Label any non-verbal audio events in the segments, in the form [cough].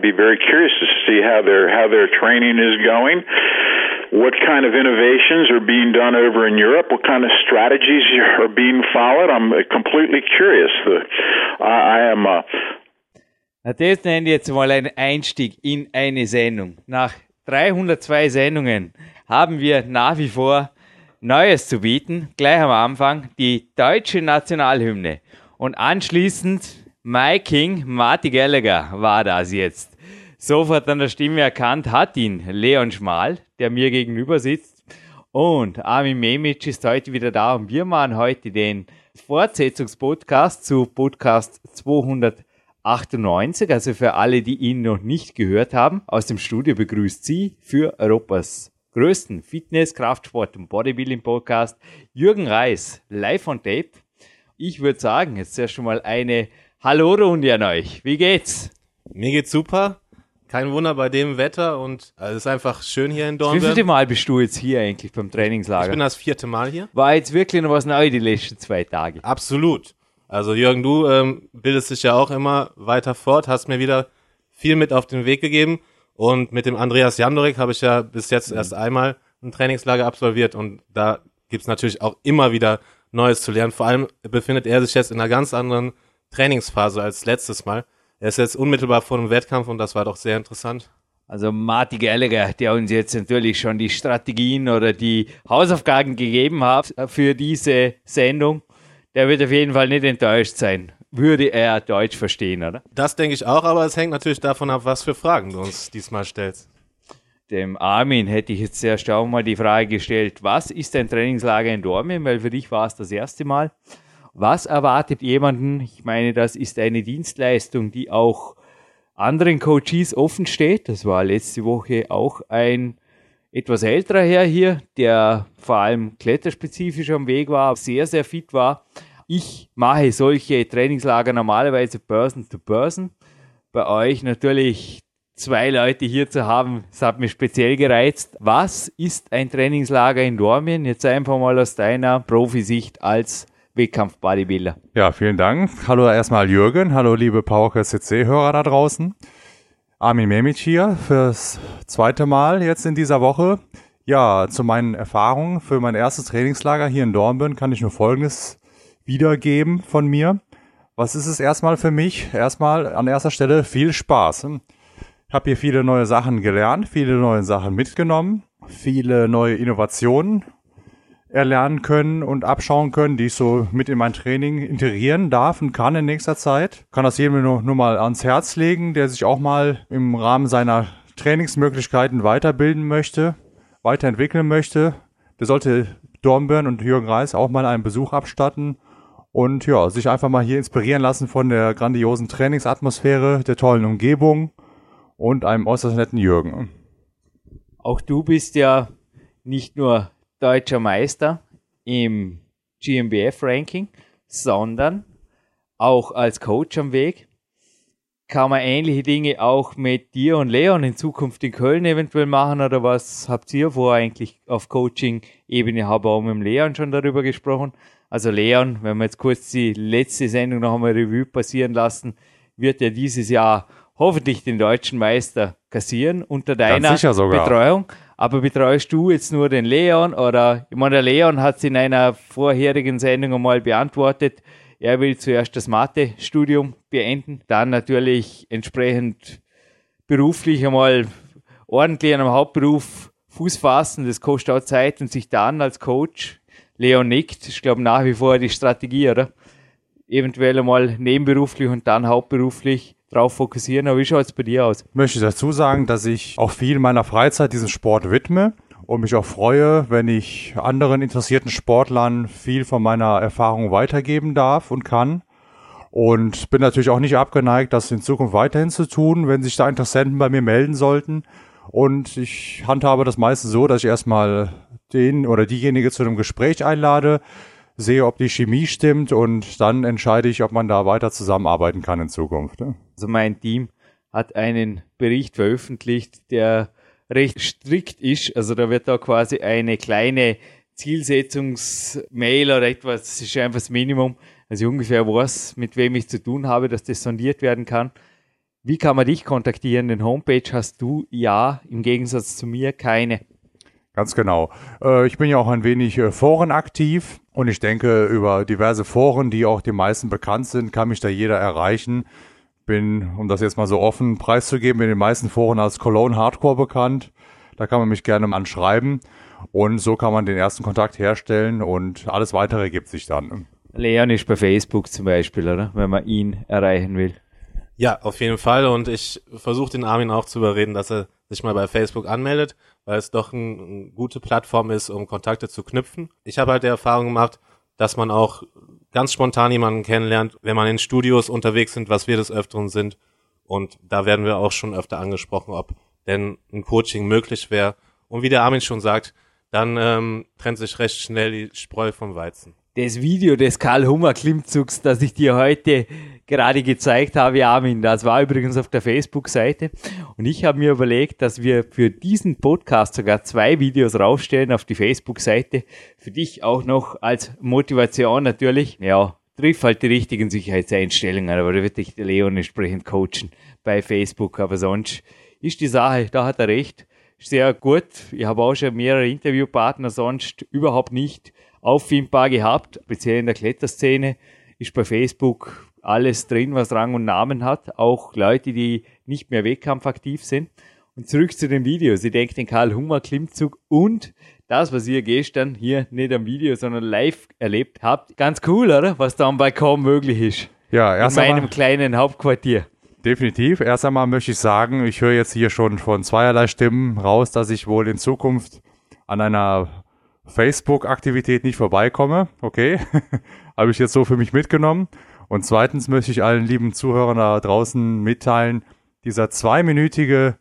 I'd be very curious to see how their how their training is going. What kind of innovations are being done over in Europe? What kind of strategies are being followed? I'm completely curious. I, am. Uh, Na, das nenne ich jetzt mal einen Einstieg in eine Sendung. Nach 302 Sendungen haben wir nach wie vor Neues zu bieten. Gleich am Anfang die deutsche Nationalhymne. Und anschließend My King, Marty Gallagher war das jetzt. Sofort an der Stimme erkannt hat ihn Leon Schmal, der mir gegenüber sitzt. Und Armin Memic ist heute wieder da und wir machen heute den Fortsetzungspodcast zu Podcast 298. Also für alle, die ihn noch nicht gehört haben, aus dem Studio begrüßt sie für Europas größten Fitness, Kraftsport und Bodybuilding Podcast Jürgen Reis live on tape. Ich würde sagen, jetzt erst schon mal eine Hallo-Runde an euch. Wie geht's? Mir geht's super. Kein Wunder bei dem Wetter und also es ist einfach schön hier in Wie viele Dornbirn. Mal bist du jetzt hier eigentlich beim Ich Trainingslager? bin das vierte Mal hier. War jetzt wirklich noch was neu die letzten zwei Tage? Absolut. Also Jürgen, du ähm, bildest dich ja auch immer weiter fort, hast mir wieder viel mit auf den Weg gegeben und mit dem Andreas Jandorek habe ich ja bis jetzt erst einmal ein Trainingslager absolviert und da gibt's natürlich auch immer wieder Neues zu lernen. Vor allem befindet er sich jetzt in einer ganz anderen Trainingsphase als letztes Mal. Er ist jetzt unmittelbar vor dem Wettkampf und das war doch sehr interessant. Also Marty Gallagher, der uns jetzt natürlich schon die Strategien oder die Hausaufgaben gegeben hat für diese Sendung, der wird auf jeden Fall nicht enttäuscht sein. Würde er Deutsch verstehen, oder? Das denke ich auch, aber es hängt natürlich davon ab, was für Fragen du uns diesmal stellst. Dem Armin hätte ich jetzt erst auch mal die Frage gestellt, was ist ein Trainingslager in Dortmund? Weil für dich war es das erste Mal. Was erwartet jemanden? Ich meine, das ist eine Dienstleistung, die auch anderen Coaches offen steht. Das war letzte Woche auch ein etwas älterer Herr hier, der vor allem kletterspezifisch am Weg war, sehr, sehr fit war. Ich mache solche Trainingslager normalerweise Person to Person. Bei euch natürlich zwei Leute hier zu haben, das hat mich speziell gereizt. Was ist ein Trainingslager in Dormien? Jetzt einfach mal aus deiner Profisicht als Wettkampf-Bodybuilder. Ja, vielen Dank. Hallo erstmal Jürgen, hallo liebe PowerQuest CC-Hörer da draußen. Armin Memic hier fürs zweite Mal jetzt in dieser Woche. Ja, zu meinen Erfahrungen für mein erstes Trainingslager hier in Dornbirn kann ich nur Folgendes wiedergeben von mir. Was ist es erstmal für mich? Erstmal an erster Stelle viel Spaß. Ich habe hier viele neue Sachen gelernt, viele neue Sachen mitgenommen, viele neue Innovationen erlernen können und abschauen können, die ich so mit in mein Training integrieren darf und kann in nächster Zeit. Kann das jedem nur, nur mal ans Herz legen, der sich auch mal im Rahmen seiner Trainingsmöglichkeiten weiterbilden möchte, weiterentwickeln möchte. Der sollte Dornbirn und Jürgen Reis auch mal einen Besuch abstatten und ja, sich einfach mal hier inspirieren lassen von der grandiosen Trainingsatmosphäre, der tollen Umgebung und einem äußerst netten Jürgen. Auch du bist ja nicht nur deutscher Meister im GmbF-Ranking, sondern auch als Coach am Weg. Kann man ähnliche Dinge auch mit dir und Leon in Zukunft in Köln eventuell machen oder was habt ihr vor eigentlich auf Coaching-Ebene? Habe auch mit Leon schon darüber gesprochen. Also Leon, wenn wir jetzt kurz die letzte Sendung noch einmal Revue passieren lassen, wird er dieses Jahr hoffentlich den deutschen Meister kassieren unter deiner. Betreuung. Aber betreust du jetzt nur den Leon? Oder, ich meine, der Leon hat es in einer vorherigen Sendung einmal beantwortet, er will zuerst das Mathe-Studium beenden, dann natürlich entsprechend beruflich einmal ordentlich an einem Hauptberuf Fuß fassen, das kostet auch Zeit und sich dann als Coach, Leon nickt, ich glaube nach wie vor die Strategie, oder? Eventuell einmal nebenberuflich und dann hauptberuflich drauf fokussieren. Aber wie schaut es bei dir aus? Möchte ich dazu sagen, dass ich auch viel meiner Freizeit diesem Sport widme und mich auch freue, wenn ich anderen interessierten Sportlern viel von meiner Erfahrung weitergeben darf und kann. Und bin natürlich auch nicht abgeneigt, das in Zukunft weiterhin zu tun, wenn sich da Interessenten bei mir melden sollten. Und ich handhabe das meistens so, dass ich erstmal den oder diejenige zu einem Gespräch einlade, sehe, ob die Chemie stimmt und dann entscheide ich, ob man da weiter zusammenarbeiten kann in Zukunft. Also mein Team hat einen Bericht veröffentlicht, der recht strikt ist. Also da wird da quasi eine kleine Zielsetzungsmail oder etwas, das ist einfach das Minimum. Also ungefähr weiß, mit wem ich zu tun habe, dass das sondiert werden kann. Wie kann man dich kontaktieren? Den Homepage hast du ja, im Gegensatz zu mir keine. Ganz genau. Äh, ich bin ja auch ein wenig äh, Foren aktiv und ich denke, über diverse Foren, die auch den meisten bekannt sind, kann mich da jeder erreichen. Bin, um das jetzt mal so offen preiszugeben, in den meisten Foren als Cologne Hardcore bekannt. Da kann man mich gerne anschreiben und so kann man den ersten Kontakt herstellen und alles weitere gibt sich dann. Leon ist bei Facebook zum Beispiel, oder? Wenn man ihn erreichen will. Ja, auf jeden Fall. Und ich versuche den Armin auch zu überreden, dass er sich mal bei Facebook anmeldet, weil es doch eine ein gute Plattform ist, um Kontakte zu knüpfen. Ich habe halt die Erfahrung gemacht, dass man auch ganz spontan jemanden kennenlernt, wenn man in Studios unterwegs sind, was wir des Öfteren sind. Und da werden wir auch schon öfter angesprochen, ob denn ein Coaching möglich wäre. Und wie der Armin schon sagt, dann ähm, trennt sich recht schnell die Spreu vom Weizen das Video des Karl-Hummer-Klimmzugs, das ich dir heute gerade gezeigt habe, Armin, das war übrigens auf der Facebook-Seite. Und ich habe mir überlegt, dass wir für diesen Podcast sogar zwei Videos rausstellen auf die Facebook-Seite. Für dich auch noch als Motivation natürlich. Ja, triff halt die richtigen Sicherheitseinstellungen, aber da wird dich der Leon entsprechend coachen bei Facebook. Aber sonst ist die Sache, da hat er recht, sehr gut. Ich habe auch schon mehrere Interviewpartner sonst überhaupt nicht auffindbar gehabt, speziell in der Kletterszene ist bei Facebook alles drin, was Rang und Namen hat, auch Leute, die nicht mehr wettkampfaktiv sind. Und zurück zu den Videos. Ich denke den Karl Hummer Klimmzug und das, was ihr gestern hier nicht am Video, sondern live erlebt habt. Ganz cool, oder? Was da am Balkon möglich ist. Ja, erst In meinem kleinen Hauptquartier. Definitiv. Erst einmal möchte ich sagen, ich höre jetzt hier schon von zweierlei Stimmen raus, dass ich wohl in Zukunft an einer Facebook-Aktivität nicht vorbeikomme. Okay, [laughs] habe ich jetzt so für mich mitgenommen. Und zweitens möchte ich allen lieben Zuhörern da draußen mitteilen, dieser zweiminütige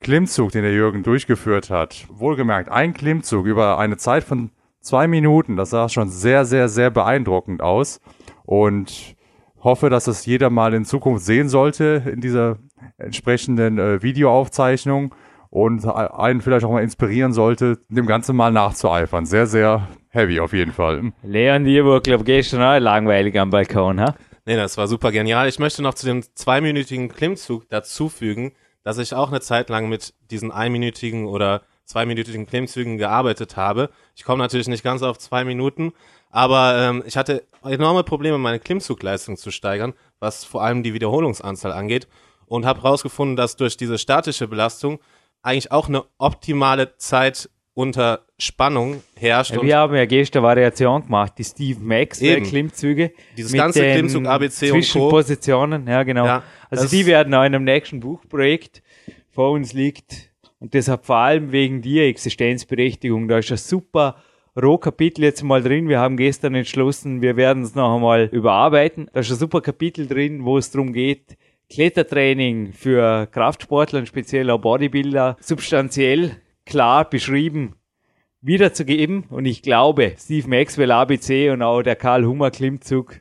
Klimmzug, den der Jürgen durchgeführt hat, wohlgemerkt, ein Klimmzug über eine Zeit von zwei Minuten, das sah schon sehr, sehr, sehr beeindruckend aus. Und hoffe, dass es jeder mal in Zukunft sehen sollte in dieser entsprechenden äh, Videoaufzeichnung und einen vielleicht auch mal inspirieren sollte, dem Ganzen mal nachzueifern. Sehr, sehr heavy auf jeden Fall. Leon dir war, glaube gestern auch langweilig am Balkon, ha? Nee, das war super genial. Ich möchte noch zu dem zweiminütigen Klimmzug dazufügen, dass ich auch eine Zeit lang mit diesen einminütigen oder zweiminütigen Klimmzügen gearbeitet habe. Ich komme natürlich nicht ganz auf zwei Minuten, aber ähm, ich hatte enorme Probleme, meine Klimmzugleistung zu steigern, was vor allem die Wiederholungsanzahl angeht und habe herausgefunden, dass durch diese statische Belastung eigentlich auch eine optimale Zeit unter Spannung herrscht. Ja, wir haben ja gestern Variation gemacht, die Steve Maxwell Klimmzüge. Dieses ganze Klimmzug ABC und Co. Positionen, ja genau. Ja, also die werden auch in einem nächsten Buchprojekt vor uns liegt und deshalb vor allem wegen dir Existenzberechtigung. Da ist ein super Rohkapitel jetzt mal drin. Wir haben gestern entschlossen, wir werden es noch einmal überarbeiten. Da ist ein super Kapitel drin, wo es darum geht, Klettertraining für Kraftsportler und speziell auch Bodybuilder substanziell klar beschrieben wiederzugeben. Und ich glaube, Steve Maxwell ABC und auch der Karl Hummer Klimmzug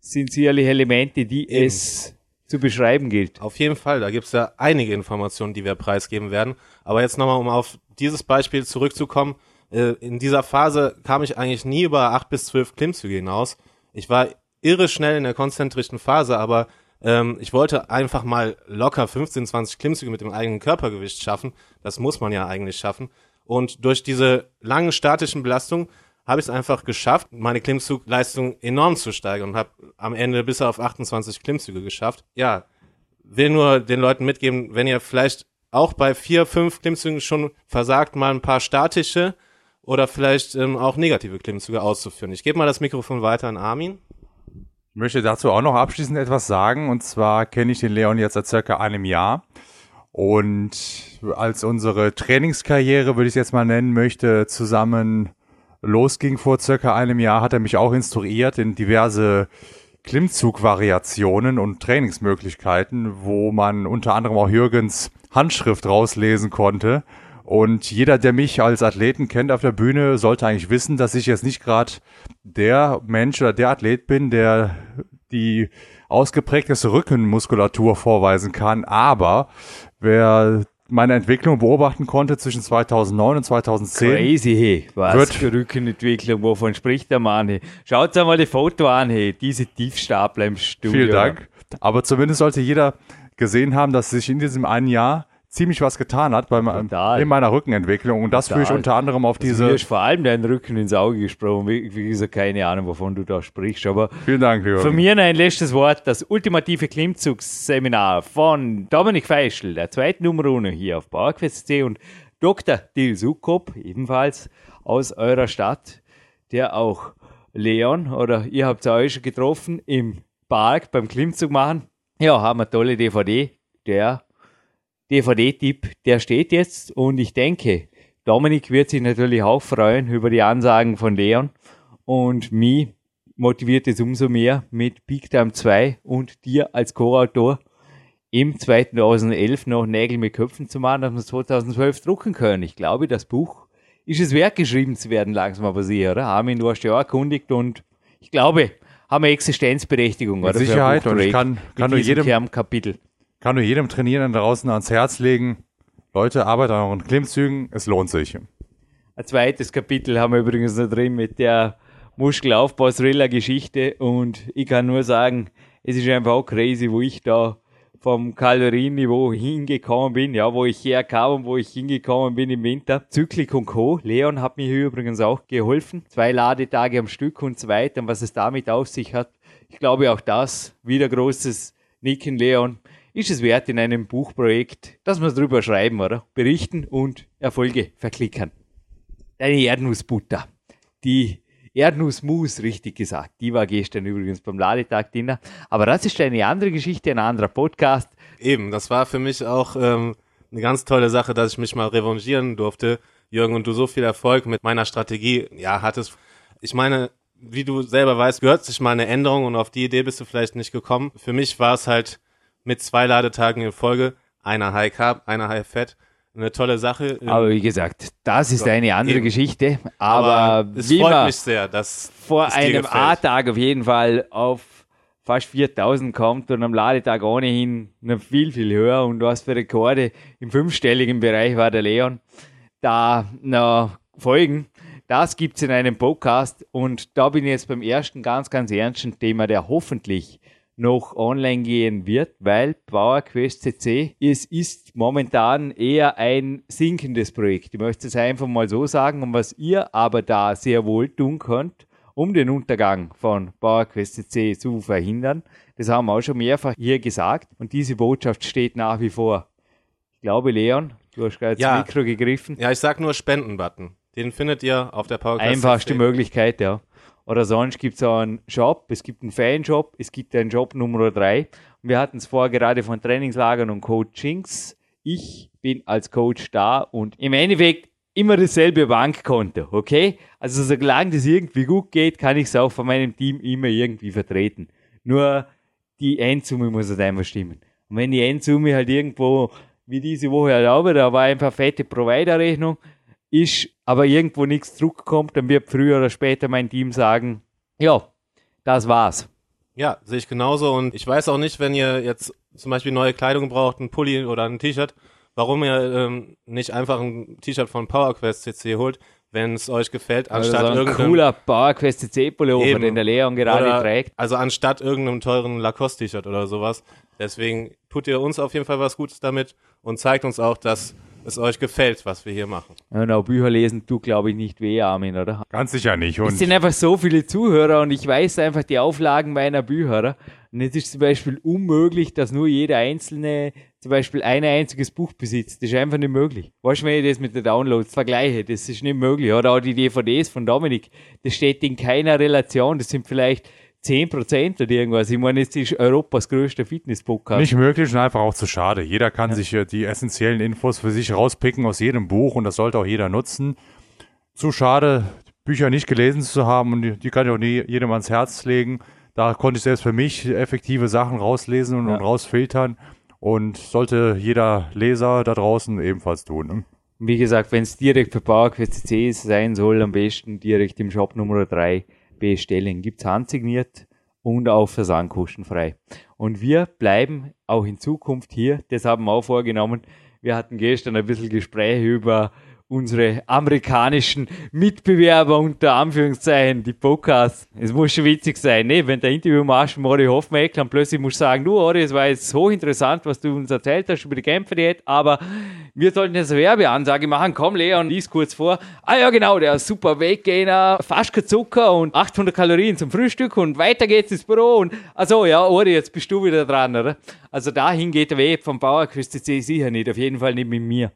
sind sicherlich Elemente, die Eben. es zu beschreiben gilt. Auf jeden Fall, da gibt es ja einige Informationen, die wir preisgeben werden. Aber jetzt nochmal, um auf dieses Beispiel zurückzukommen. Äh, in dieser Phase kam ich eigentlich nie über acht bis zwölf Klimmzüge hinaus. Ich war irre schnell in der konzentrischen Phase, aber ähm, ich wollte einfach mal locker 15, 20 Klimmzüge mit dem eigenen Körpergewicht schaffen. Das muss man ja eigentlich schaffen. Und durch diese langen statischen Belastungen habe ich es einfach geschafft, meine Klimmzugleistung enorm zu steigern und habe am Ende bis auf 28 Klimmzüge geschafft. Ja, will nur den Leuten mitgeben, wenn ihr vielleicht auch bei vier, fünf Klimmzügen schon versagt, mal ein paar statische oder vielleicht ähm, auch negative Klimmzüge auszuführen. Ich gebe mal das Mikrofon weiter an Armin. Ich möchte dazu auch noch abschließend etwas sagen. Und zwar kenne ich den Leon jetzt seit circa einem Jahr. Und als unsere Trainingskarriere, würde ich es jetzt mal nennen möchte, zusammen losging vor circa einem Jahr, hat er mich auch instruiert in diverse Klimmzugvariationen und Trainingsmöglichkeiten, wo man unter anderem auch Jürgens Handschrift rauslesen konnte. Und jeder, der mich als Athleten kennt auf der Bühne, sollte eigentlich wissen, dass ich jetzt nicht gerade der Mensch oder der Athlet bin, der die ausgeprägteste Rückenmuskulatur vorweisen kann. Aber wer meine Entwicklung beobachten konnte zwischen 2009 und 2010. Crazy, hey. Was wird für Rückenentwicklung, wovon spricht der Mann? Hey? Schaut einmal die Foto an, hey. Diese Tiefstapler im Studio. Vielen Dank. Aber zumindest sollte jeder gesehen haben, dass sich in diesem einen Jahr ziemlich was getan hat beim, in meiner Rückenentwicklung. Und das Total. führe ich unter anderem auf diese. Du hast vor allem deinen Rücken ins Auge gesprochen. Wie, gesagt, keine Ahnung, wovon du da sprichst. Aber Vielen Dank, Jürgen. Von mir ein letztes Wort. Das ultimative Klimmzugsseminar von Dominik Feischl, der zweiten Nummer hier auf PowerQuest.c und Dr. Dil Sukop, ebenfalls aus eurer Stadt, der auch Leon oder ihr habt euch schon getroffen im Park beim Klimmzug machen. Ja, haben wir tolle DVD. Der DVD-Tipp, der steht jetzt und ich denke, Dominik wird sich natürlich auch freuen über die Ansagen von Leon und mich motiviert es umso mehr mit Peak Time 2 und dir als Co-Autor im 2011 noch Nägel mit Köpfen zu machen, dass wir 2012 drucken können. Ich glaube, das Buch ist es wert, geschrieben zu werden, langsam aber sicher, oder? Armin, du hast ja auch erkundigt und ich glaube, haben wir Existenzberechtigung, Mit oder? Sicherheit und ich kann, kann nur jedem, Kernkapitel. Kann nur jedem Trainieren draußen ans Herz legen. Leute, arbeitet an euren Klimmzügen, es lohnt sich. Ein zweites Kapitel haben wir übrigens noch drin mit der Muskelaufbau-Thriller-Geschichte und ich kann nur sagen, es ist einfach auch crazy, wo ich da vom Kalorienniveau hingekommen bin, ja, wo ich herkam und wo ich hingekommen bin im Winter. Zyklik und Co. Leon hat mir hier übrigens auch geholfen. Zwei Ladetage am Stück und weiter. Und was es damit auf sich hat, ich glaube auch das, wieder großes Nicken Leon ist es wert in einem Buchprojekt, dass wir drüber schreiben, oder? Berichten und Erfolge verklickern. Deine Erdnussbutter. Die Erdnussmus, richtig gesagt. Die war gestern übrigens beim Ladetag-Dinner. Aber das ist eine andere Geschichte, ein anderer Podcast. Eben, das war für mich auch ähm, eine ganz tolle Sache, dass ich mich mal revanchieren durfte. Jürgen, und du so viel Erfolg mit meiner Strategie, ja, hattest. Ich meine, wie du selber weißt, gehört sich mal eine Änderung und auf die Idee bist du vielleicht nicht gekommen. Für mich war es halt mit zwei Ladetagen in Folge, einer High Carb, einer High Fat. Eine tolle Sache. Aber wie gesagt, das ist eine andere Eben. Geschichte. Aber, aber es freut mich sehr, dass vor einem A-Tag auf jeden Fall auf fast 4000 kommt und am Ladetag ohnehin noch viel, viel höher und was für Rekorde im fünfstelligen Bereich war der Leon. Da noch folgen. Das gibt es in einem Podcast und da bin ich jetzt beim ersten ganz, ganz ernsten Thema, der hoffentlich noch online gehen wird, weil PowerQuest CC es ist momentan eher ein sinkendes Projekt. Ich möchte es einfach mal so sagen. Und was ihr aber da sehr wohl tun könnt, um den Untergang von PowerQuest CC zu verhindern, das haben wir auch schon mehrfach hier gesagt. Und diese Botschaft steht nach wie vor. Ich glaube, Leon, du hast gerade ja. ins Mikro gegriffen. Ja, ich sag nur Spenden-Button. Den findet ihr auf der PowerQuest. Einfachste Möglichkeit, ja. Oder sonst gibt es auch einen Shop, es gibt einen Fanshop, es gibt einen Job Nummer drei. Und wir hatten es vorher gerade von Trainingslagern und Coachings. Ich bin als Coach da und im Endeffekt immer dasselbe Bankkonto, okay? Also solange das irgendwie gut geht, kann ich es auch von meinem Team immer irgendwie vertreten. Nur die Endsumme muss halt einfach stimmen. Und wenn die Endsumme halt irgendwo, wie diese Woche erlaubt, da war einfach fette Provider-Rechnung, ist, aber irgendwo nichts zurückkommt, dann wird früher oder später mein Team sagen, ja, das war's. Ja, sehe ich genauso. Und ich weiß auch nicht, wenn ihr jetzt zum Beispiel neue Kleidung braucht, ein Pulli oder ein T-Shirt, warum ihr ähm, nicht einfach ein T-Shirt von PowerQuest CC holt, wenn es euch gefällt, anstatt also so ein irgendeinem cooler PowerQuest CC Pullover, den der Leon gerade oder, trägt. Also anstatt irgendeinem teuren Lacoste T-Shirt oder sowas. Deswegen tut ihr uns auf jeden Fall was Gutes damit und zeigt uns auch, dass es euch gefällt, was wir hier machen. Genau, Bücher lesen tut, glaube ich, nicht weh, Armin, oder? Ganz sicher nicht. Und Es sind einfach so viele Zuhörer und ich weiß einfach die Auflagen meiner Bücher. Und es ist zum Beispiel unmöglich, dass nur jeder Einzelne zum Beispiel ein einziges Buch besitzt. Das ist einfach nicht möglich. Weißt du, wenn ich das mit den Downloads vergleiche, das ist nicht möglich. Oder auch die DVDs von Dominik, das steht in keiner Relation. Das sind vielleicht 10% oder irgendwas. Ich meine, es ist Europas größter Fitness-Podcast. nicht möglich und einfach auch zu schade. Jeder kann sich äh, die essentiellen Infos für sich rauspicken aus jedem Buch und das sollte auch jeder nutzen. Zu schade, Bücher nicht gelesen zu haben und die, die kann ich auch nie jedem ans Herz legen. Da konnte ich selbst für mich effektive Sachen rauslesen und, Ja. und rausfiltern und sollte jeder Leser da draußen ebenfalls tun. Ne? Wie gesagt, wenn es direkt für PowerQuest sein soll, am besten direkt im Shop Nummer 3 bestellen. Gibt's handsigniert und auch versandkostenfrei. Und wir bleiben auch in Zukunft hier. Das haben wir auch vorgenommen. Wir hatten gestern ein bisschen Gespräche über unsere amerikanischen Mitbewerber unter Anführungszeichen, die Podcasts. Es muss schon witzig sein, ne? Wenn der Interview machst mit Ori Hofmeckler und plötzlich musst du sagen, du Ori, es war jetzt so interessant, was du uns erzählt hast über die Kämpfe, hat, aber wir sollten jetzt eine Werbeansage machen. Komm, Leon, lies kurz vor. Ah ja, genau, der super Weggehner, fast kein Zucker und 800 Kalorien zum Frühstück und weiter geht's ins Büro und, also ja, Ori, jetzt bist du wieder dran, oder? Also dahin geht der Weg vom Bauerküste sicher nicht, auf jeden Fall nicht mit mir.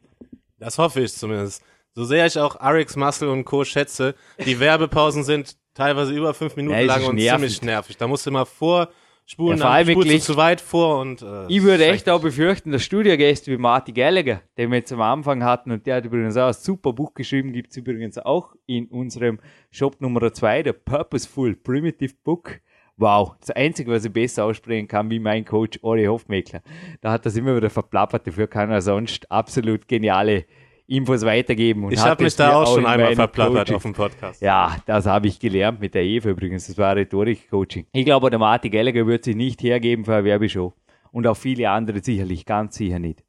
Das hoffe ich zumindest. So sehr ich auch Arix Muscle und Co. schätze, die Werbepausen sind teilweise über fünf Minuten Ja, lang und nervig. ziemlich nervig. Da musst du immer vorspulen, Ja, dann spulst du zu weit vor und äh, Ich würde echt auch befürchten, dass Studiogäste wie Marty Gallagher, den wir jetzt am Anfang hatten, und der hat übrigens auch ein super Buch geschrieben, gibt es übrigens auch in unserem Shop Nummer 2, der Purposeful Primitive Book. Wow, das Einzige, was ich besser aussprechen kann, wie mein Coach Ori Hofmeckler. Da hat das immer wieder verplappert, dafür kann er sonst absolut geniale Infos weitergeben. Und Ich habe mich da auch schon in einmal verplappert Coachings- auf dem Podcast. ja, das habe ich gelernt mit der Eva übrigens. Das war Rhetorik-Coaching. Ich glaube, der Martin Gallagher wird sich nicht hergeben für eine Werbeshow. Und auch viele andere sicherlich, ganz sicher nicht.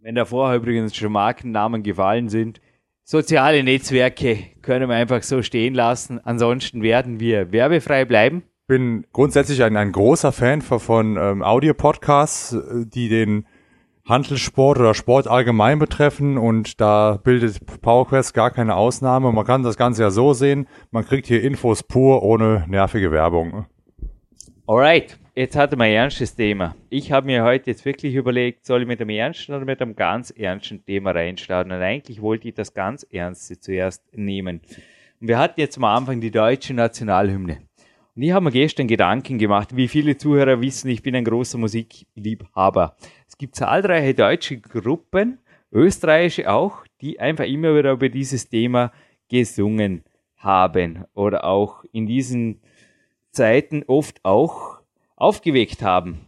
Wenn da vorher übrigens schon Markennamen gefallen sind, soziale Netzwerke können wir einfach so stehen lassen. Ansonsten werden wir werbefrei bleiben. Bin grundsätzlich ein, ein großer Fan von, von ähm, Audio-Podcasts, äh, die den Handelssport oder Sport allgemein betreffen und da bildet PowerQuest gar keine Ausnahme. Man kann das Ganze ja so sehen, man kriegt hier Infos pur ohne nervige Werbung. Alright, jetzt hatte wir ein ernstes Thema. Ich habe mir heute jetzt wirklich überlegt, soll ich mit einem ernsten oder mit einem ganz ernsten Thema reinstarten? Und eigentlich wollte ich das ganz Ernste zuerst nehmen. Und wir hatten jetzt am Anfang die deutsche Nationalhymne. Und ich habe mir gestern Gedanken gemacht, wie viele Zuhörer wissen, ich bin ein großer Musikliebhaber. Es gibt zahlreiche deutsche Gruppen, österreichische auch, die einfach immer wieder über dieses Thema gesungen haben oder auch in diesen Zeiten oft auch aufgeweckt haben.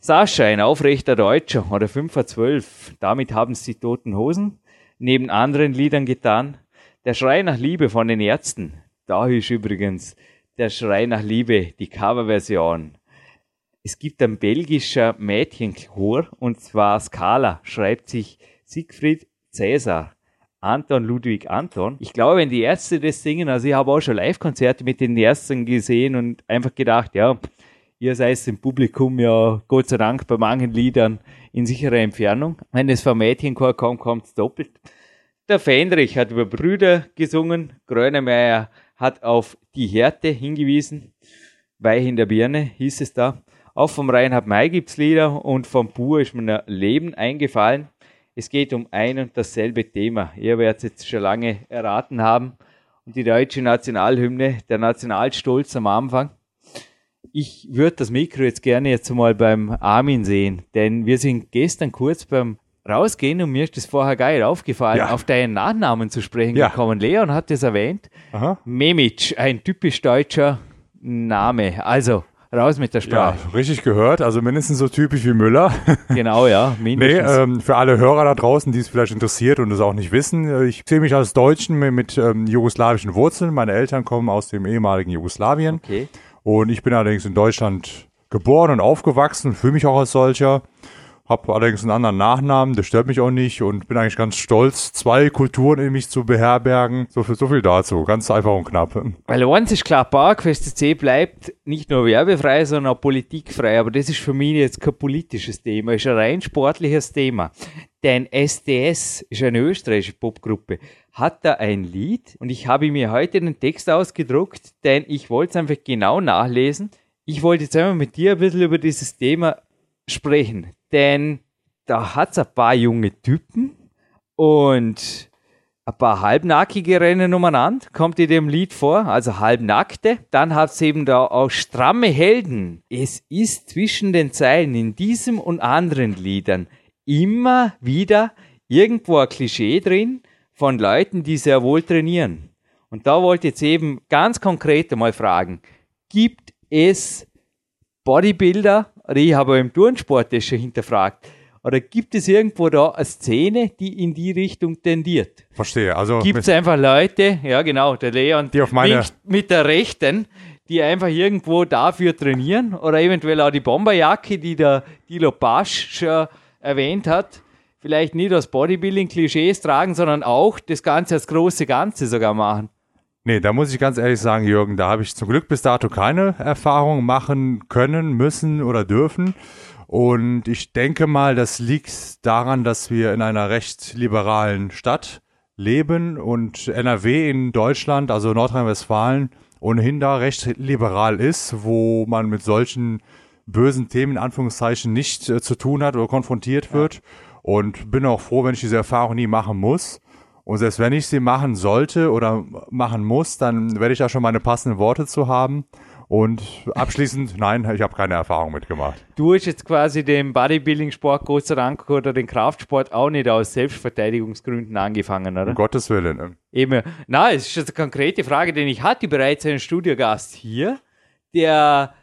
Sascha, ein aufrechter Deutscher oder 5 vor 12, damit haben es die Toten Hosen neben anderen Liedern getan. Der Schrei nach Liebe von den Ärzten, da ist übrigens der Schrei nach Liebe, die Coverversion. Es gibt ein belgischer Mädchenchor und zwar Scala, schreibt sich Siegfried Cäsar. Anton Ludwig Anton. Ich glaube, wenn die Ärzte das singen, also ich habe auch schon Live-Konzerte mit den Ärzten gesehen und einfach gedacht, ja, ihr seid im Publikum ja Gott sei Dank bei manchen Liedern in sicherer Entfernung. Wenn es vom Mädchenchor kommt, kommt es doppelt. Der Fendrich hat über Brüder gesungen, Grönemeyer hat auf die Härte hingewiesen, Weich in der Birne hieß es da. Auch vom Reinhard May gibt's Lieder und vom Pur ist mir ein Leben eingefallen. Es geht um ein und dasselbe Thema. Ihr werdet jetzt schon lange erraten haben. Und die deutsche Nationalhymne, der Nationalstolz am Anfang. Ich würde das Mikro jetzt gerne jetzt mal beim Armin sehen, denn wir sind gestern kurz beim Rausgehen und mir ist das vorher geil aufgefallen, Ja. auf deinen Nachnamen zu sprechen Ja. gekommen. Leon hat das erwähnt. Aha. Memic, ein typisch deutscher Name. Also, raus mit der Ja, Sprache. richtig gehört. Also mindestens so typisch wie Müller. [laughs] Genau, ja, Nee, mindestens. ähm, für alle Hörer da draußen, die es vielleicht interessiert und es auch nicht wissen, äh, ich sehe mich als Deutschen mit, mit ähm, jugoslawischen Wurzeln. Meine Eltern kommen aus dem ehemaligen Jugoslawien okay. und ich bin allerdings in Deutschland geboren und aufgewachsen, fühle mich auch als solcher. Habe allerdings einen anderen Nachnamen, der stört mich auch nicht und bin eigentlich ganz stolz, zwei Kulturen in mich zu beherbergen. So viel, so viel dazu, ganz einfach und knapp. Weil eins ist klar, PowerQuest C bleibt nicht nur werbefrei, sondern auch politikfrei. Aber das ist für mich jetzt kein politisches Thema, ist ein rein sportliches Thema. Denn SDS ist eine österreichische Popgruppe, hat da ein Lied und ich habe mir heute den Text ausgedruckt, denn ich wollte es einfach genau nachlesen. Ich wollte jetzt einmal mit dir ein bisschen über dieses Thema sprechen denn da hat es ein paar junge Typen und ein paar halbnackige Rennen umeinander, kommt in dem Lied vor, also halbnackte. Dann hat es eben da auch stramme Helden. Es ist zwischen den Zeilen in diesem und anderen Liedern immer wieder irgendwo ein Klischee drin von Leuten, die sehr wohl trainieren. Und da wollte ich jetzt eben ganz konkret mal fragen, gibt es Bodybuilder oder ich habe im Turnsport das schon hinterfragt. Oder gibt es irgendwo da eine Szene, die in die Richtung tendiert? Verstehe. Also gibt es einfach Leute, ja genau, der Leon die auf meine mit der Rechten, die einfach irgendwo dafür trainieren oder eventuell auch die Bomberjacke, die der Dilo Pasch schon erwähnt hat, vielleicht nicht aus Bodybuilding-Klischees tragen, sondern auch das Ganze als große Ganze sogar machen. Nee, da muss ich ganz ehrlich sagen, Jürgen, da habe ich zum Glück bis dato keine Erfahrung machen können, müssen oder dürfen. Und ich denke mal, das liegt daran, dass wir in einer recht liberalen Stadt leben und NRW in Deutschland, also Nordrhein-Westfalen, ohnehin da recht liberal ist, wo man mit solchen bösen Themen in Anführungszeichen nicht äh, zu tun hat oder konfrontiert wird. Und bin auch froh, wenn ich diese Erfahrung nie machen muss. Und selbst wenn ich sie machen sollte oder machen muss, dann werde ich da schon meine passenden Worte zu haben. Und abschließend, [laughs] nein, ich habe keine Erfahrung mitgemacht. Du hast jetzt quasi den Bodybuilding-Sport, Gott sei Dank, oder den Kraftsport auch nicht aus Selbstverteidigungsgründen angefangen, oder? Um Gottes Willen. Ne? Eben. Na, es ist jetzt eine konkrete Frage, denn ich hatte bereits einen Studiogast hier, der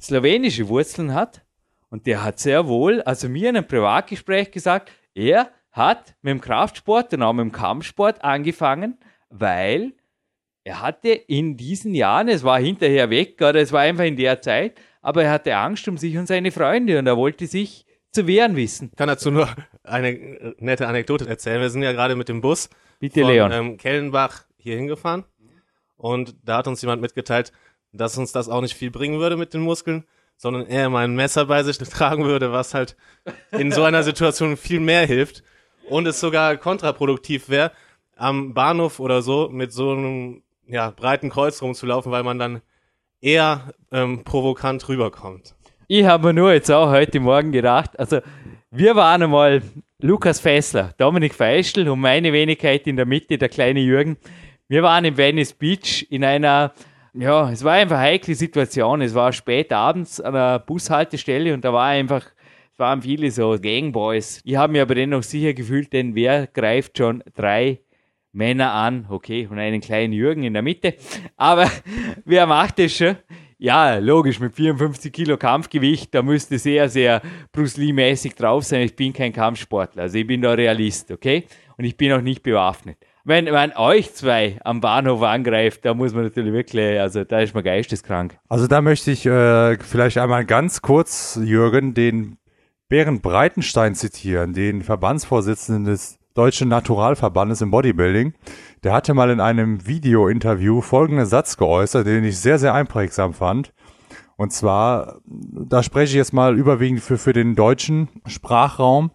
slowenische Wurzeln hat. Und der hat sehr wohl, also mir in einem Privatgespräch gesagt, er hat mit dem Kraftsport und auch mit dem Kampfsport angefangen, weil er hatte in diesen Jahren, es war hinterher weg, oder es war einfach in der Zeit, aber er hatte Angst um sich und seine Freunde und er wollte sich zu wehren wissen. Ich kann dazu nur eine nette Anekdote erzählen. Wir sind ja gerade mit dem Bus Bitte, von Leon. Ähm, Kellenbach hier hingefahren und da hat uns jemand mitgeteilt, dass uns das auch nicht viel bringen würde mit den Muskeln, sondern er mal ein Messer bei sich [laughs] tragen würde, was halt in so einer Situation viel mehr hilft und es sogar kontraproduktiv wäre, am Bahnhof oder so mit so einem ja, breiten Kreuz rumzulaufen, weil man dann eher ähm, provokant rüberkommt. Ich habe nur jetzt auch heute Morgen gedacht, also wir waren einmal Lukas Fessler, Dominik Feischl und meine Wenigkeit in der Mitte, der kleine Jürgen. Wir waren in Venice Beach in einer, ja, es war einfach heikle Situation. Es war spät abends an einer Bushaltestelle und da war einfach waren viele so Gangboys. Ich habe mich aber dennoch sicher gefühlt, denn wer greift schon drei Männer an? Okay, und einen kleinen Jürgen in der Mitte. Aber [laughs] wer macht das schon? Ja, logisch, mit 54 Kilo Kampfgewicht, da müsste sehr, sehr Bruce Lee-mäßig drauf sein. Ich bin kein Kampfsportler, also ich bin da Realist, okay? Und ich bin auch nicht bewaffnet. Wenn man euch zwei am Bahnhof angreift, da muss man natürlich wirklich, also da ist man geisteskrank. Also da möchte ich äh, vielleicht einmal ganz kurz, Jürgen, den Berend Breitenstein zitieren, den Verbandsvorsitzenden des Deutschen Naturalverbandes im Bodybuilding. Der hatte mal in einem Video-Interview folgenden Satz geäußert, den ich sehr, sehr einprägsam fand. Und zwar, da spreche ich jetzt mal überwiegend für, für den deutschen Sprachraum.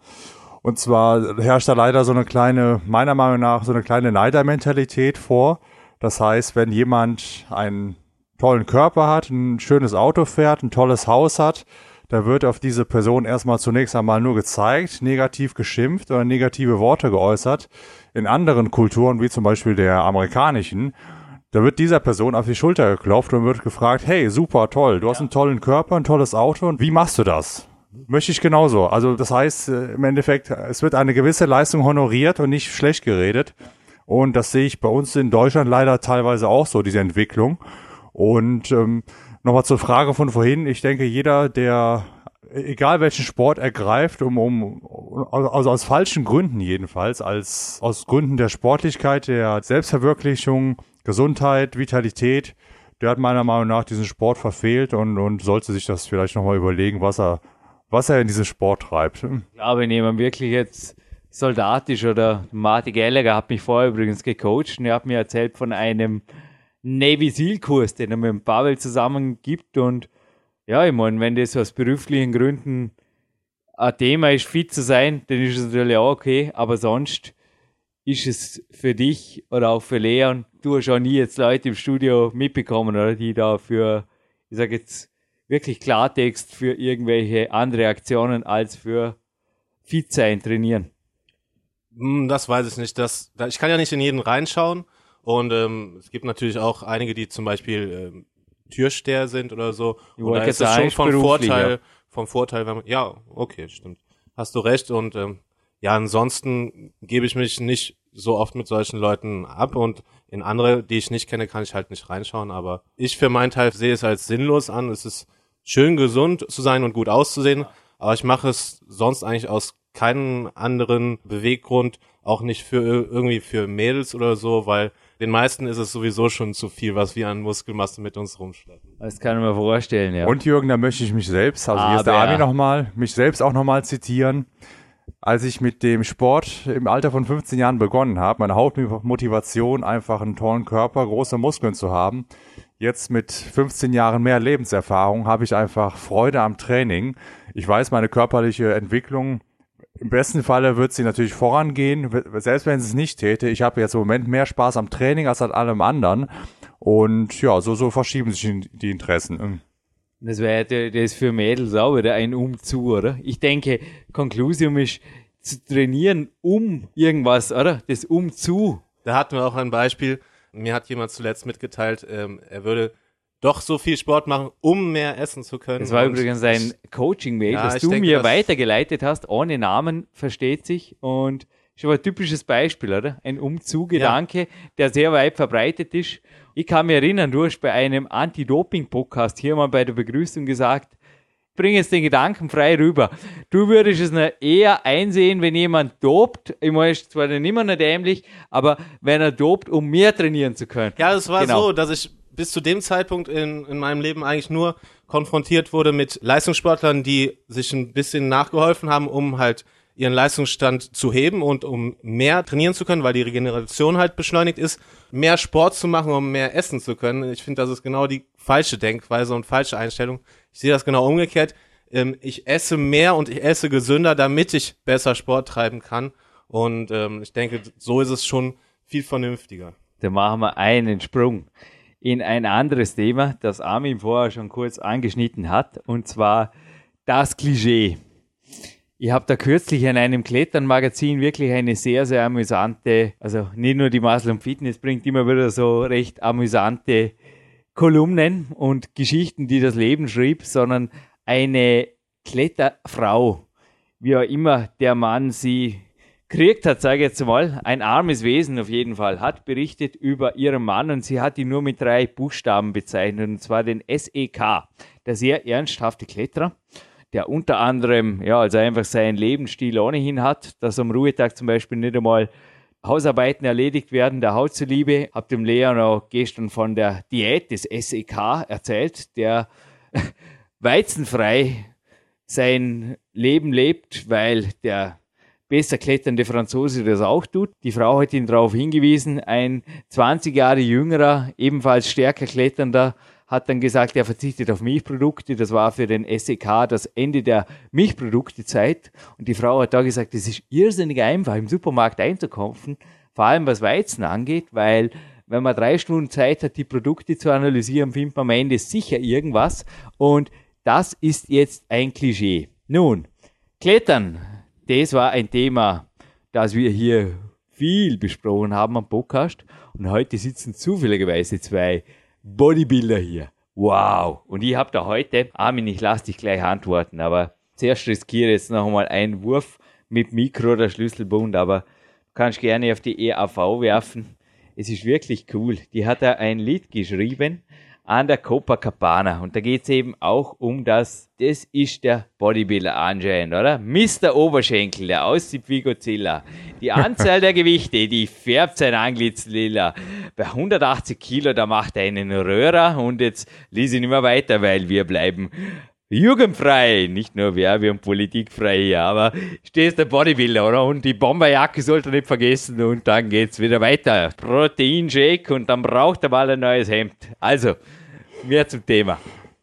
Und zwar herrscht da leider so eine kleine, meiner Meinung nach, so eine kleine Neidermentalität vor. Das heißt, wenn jemand einen tollen Körper hat, ein schönes Auto fährt, ein tolles Haus hat, da wird auf diese Person erstmal zunächst einmal nur gezeigt, negativ geschimpft oder negative Worte geäußert. In anderen Kulturen, wie zum Beispiel der amerikanischen, da wird dieser Person auf die Schulter geklopft und wird gefragt, hey, super, toll, du hast einen tollen Körper, ein tolles Auto und wie machst du das? Möchte ich genauso. Also das heißt, äh, im Endeffekt, es wird eine gewisse Leistung honoriert und nicht schlecht geredet. Und das sehe ich bei uns in Deutschland leider teilweise auch so, diese Entwicklung. Und ähm, Nochmal zur Frage von vorhin. Ich denke, jeder, der egal welchen Sport ergreift, um, um also aus falschen Gründen jedenfalls, als aus Gründen der Sportlichkeit, der Selbstverwirklichung, Gesundheit, Vitalität, der hat meiner Meinung nach diesen Sport verfehlt und, und sollte sich das vielleicht nochmal überlegen, was er was er in diesem Sport treibt. Ich glaube, wenn jemand wirklich jetzt soldatisch oder Marty Gallagher hat mich vorher übrigens gecoacht und er hat mir erzählt von einem Navy Seal Kurs, den er mit dem Pavel zusammen gibt und ja, ich meine, wenn das aus beruflichen Gründen ein Thema ist, fit zu sein, dann ist es natürlich auch okay, aber sonst ist es für dich oder auch für Leon, du hast auch nie jetzt Leute im Studio mitbekommen, oder, die da für, ich sage jetzt, wirklich Klartext für irgendwelche andere Aktionen als für fit sein trainieren. Hm, Das weiß ich nicht. Das, da, ich kann ja nicht in jeden reinschauen. Und ähm, es gibt natürlich auch einige, die zum Beispiel ähm, Türsteher sind oder so. Ich Und da ist es schon beruflich, Vorteil, ja. vom Vorteil, wenn man, ja, okay, stimmt. Hast du recht. Und ähm, ja, ansonsten gebe ich mich nicht so oft mit solchen Leuten ab und in andere, die ich nicht kenne, kann ich halt nicht reinschauen. Aber ich für meinen Teil sehe es als sinnlos an. Es ist schön gesund zu sein und gut auszusehen, aber ich mache es sonst eigentlich aus keinem anderen Beweggrund, auch nicht für ir- irgendwie für Mädels oder so, weil den meisten ist es sowieso schon zu viel, was wir an Muskelmasse mit uns rumschleppen. Das kann ich mir vorstellen, ja. Und Jürgen, da möchte ich mich selbst, also hier ist der Aber- Armin nochmal, mich selbst auch nochmal zitieren. Als ich mit dem Sport im Alter von 15 Jahren begonnen habe, meine Hauptmotivation einfach einen tollen Körper, große Muskeln zu haben. Jetzt mit 15 Jahren mehr Lebenserfahrung habe ich einfach Freude am Training. Ich weiß, meine körperliche Entwicklung im besten Falle wird sie natürlich vorangehen, selbst wenn sie es nicht täte. Ich habe jetzt im Moment mehr Spaß am Training als an allem anderen. Und ja, so, so verschieben sich die Interessen. Das wäre ja das für Mädels auch wieder ein Umzug, oder? Ich denke, Konklusion ist zu trainieren um irgendwas, oder? Das Umzu. Da hatten wir auch ein Beispiel. Mir hat jemand zuletzt mitgeteilt, ähm, er würde doch so viel Sport machen, um mehr essen zu können. Das war Und übrigens ein Coaching-Mail, Ja, das du denke, mir das- weitergeleitet hast, ohne Namen, versteht sich. Und ist aber ein typisches Beispiel, oder? Ein Umzuggedanke, der sehr weit verbreitet ist. Ich kann mich erinnern, du hast bei einem Anti-Doping-Podcast hier mal bei der Begrüßung gesagt, bring jetzt den Gedanken frei rüber. Du würdest es eher einsehen, wenn jemand dopt. Ich meine, ist zwar dann immer noch dämlich, aber wenn er dopt, um mehr trainieren zu können. Ja, es war Genau. so, dass ich bis zu dem Zeitpunkt in, in meinem Leben eigentlich nur konfrontiert wurde mit Leistungssportlern, die sich ein bisschen nachgeholfen haben, um halt ihren Leistungsstand zu heben und um mehr trainieren zu können, weil die Regeneration halt beschleunigt ist, mehr Sport zu machen, um mehr essen zu können. Ich finde, das ist genau die falsche Denkweise und falsche Einstellung. Ich sehe das genau umgekehrt. Ähm, ich esse mehr und ich esse gesünder, damit ich besser Sport treiben kann. Und ähm, ich denke, so ist es schon viel vernünftiger. Da machen wir einen Sprung in ein anderes Thema, das Armin vorher schon kurz angeschnitten hat, und zwar das Klischee. Ich habe da kürzlich in einem Kletternmagazin wirklich eine sehr, sehr amüsante, also nicht nur die Muscle und Fitness bringt immer wieder so recht amüsante Kolumnen und Geschichten, die das Leben schrieb, sondern eine Kletterfrau, wie auch immer der Mann sie kriegt hat, sage ich jetzt mal, ein armes Wesen auf jeden Fall, hat berichtet über ihren Mann und sie hat ihn nur mit drei Buchstaben bezeichnet, und zwar den SEK, der sehr ernsthafte Kletterer, der unter anderem, ja, also einfach seinen Lebensstil ohnehin hat, dass am Ruhetag zum Beispiel nicht einmal Hausarbeiten erledigt werden, der Haut zuliebe. Hab dem Leon auch gestern von der Diät des SEK erzählt, der [laughs] weizenfrei sein Leben lebt, weil der besser kletternde Franzose das auch tut. Die Frau hat ihn darauf hingewiesen, ein 20 Jahre jüngerer, ebenfalls stärker kletternder, hat dann gesagt, er verzichtet auf Milchprodukte. Das war für den SEK das Ende der Milchproduktezeit. Und die Frau hat da gesagt, es ist irrsinnig einfach, im Supermarkt einzukaufen, vor allem was Weizen angeht, weil wenn man drei Stunden Zeit hat, die Produkte zu analysieren, findet man am Ende sicher irgendwas. Und das ist jetzt ein Klischee. Nun, Klettern, das war ein Thema, das wir hier viel besprochen haben am Podcast. Und heute sitzen zufälligerweise zwei Bodybuilder hier. Wow. Und ich habe da heute, Armin, ich lasse dich gleich antworten, aber zuerst riskiere jetzt noch einmal einen Wurf mit Mikro oder Schlüsselbund, aber du kannst gerne auf die EAV werfen. Es ist wirklich cool. Die hat da ein Lied geschrieben an der Copacabana. Und da geht es eben auch um das, das ist der Bodybuilder anscheinend, oder? Mr. Oberschenkel, der aussieht wie Godzilla. Die [laughs] Anzahl der Gewichte, die färbt sein Antlitz lila. Bei 180 Kilo, da macht er einen Röhrer und jetzt lese ich nicht mehr weiter, weil wir bleiben jugendfrei, nicht nur Werbe- und Politikfrei hier, aber stehst der Bodybuilder, oder? Und die Bomberjacke sollte nicht vergessen und dann geht's wieder weiter. Proteinshake und dann braucht er mal ein neues Hemd. Also, mehr zum Thema.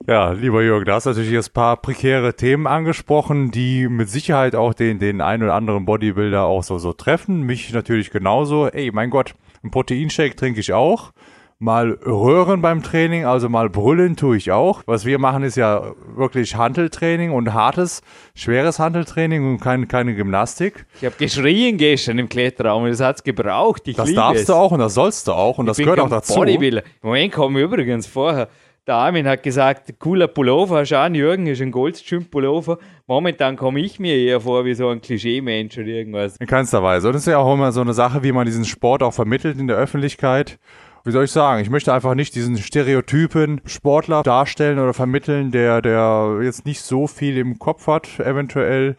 Ja, lieber Jürgen, da hast du natürlich jetzt ein paar prekäre Themen angesprochen, die mit Sicherheit auch den, den einen oder anderen Bodybuilder auch so, so treffen. Mich natürlich genauso. Ey, mein Gott, ein Proteinshake trinke ich auch. Mal röhren beim Training, also mal brüllen tue ich auch. Was wir machen, ist ja wirklich Handeltraining und hartes, schweres Handeltraining und kein, keine Gymnastik. Ich habe geschrien gestern im Kletterraum und das hat's gebraucht. Ich Das darfst es. du auch und das sollst du auch und das ich gehört bin auch dazu. Bodybuilder. Im Moment kommen übrigens vorher. Der Armin hat gesagt, cooler Pullover, schau Jürgen, ist ein Goldstream-Pullover. Momentan komme ich mir eher vor wie so ein Klischee-Mensch oder irgendwas. In keinster Weise. Und das ist ja auch immer so eine Sache, wie man diesen Sport auch vermittelt in der Öffentlichkeit. Wie soll ich sagen? Ich möchte einfach nicht diesen Stereotypen Sportler darstellen oder vermitteln, der, der jetzt nicht so viel im Kopf hat, eventuell.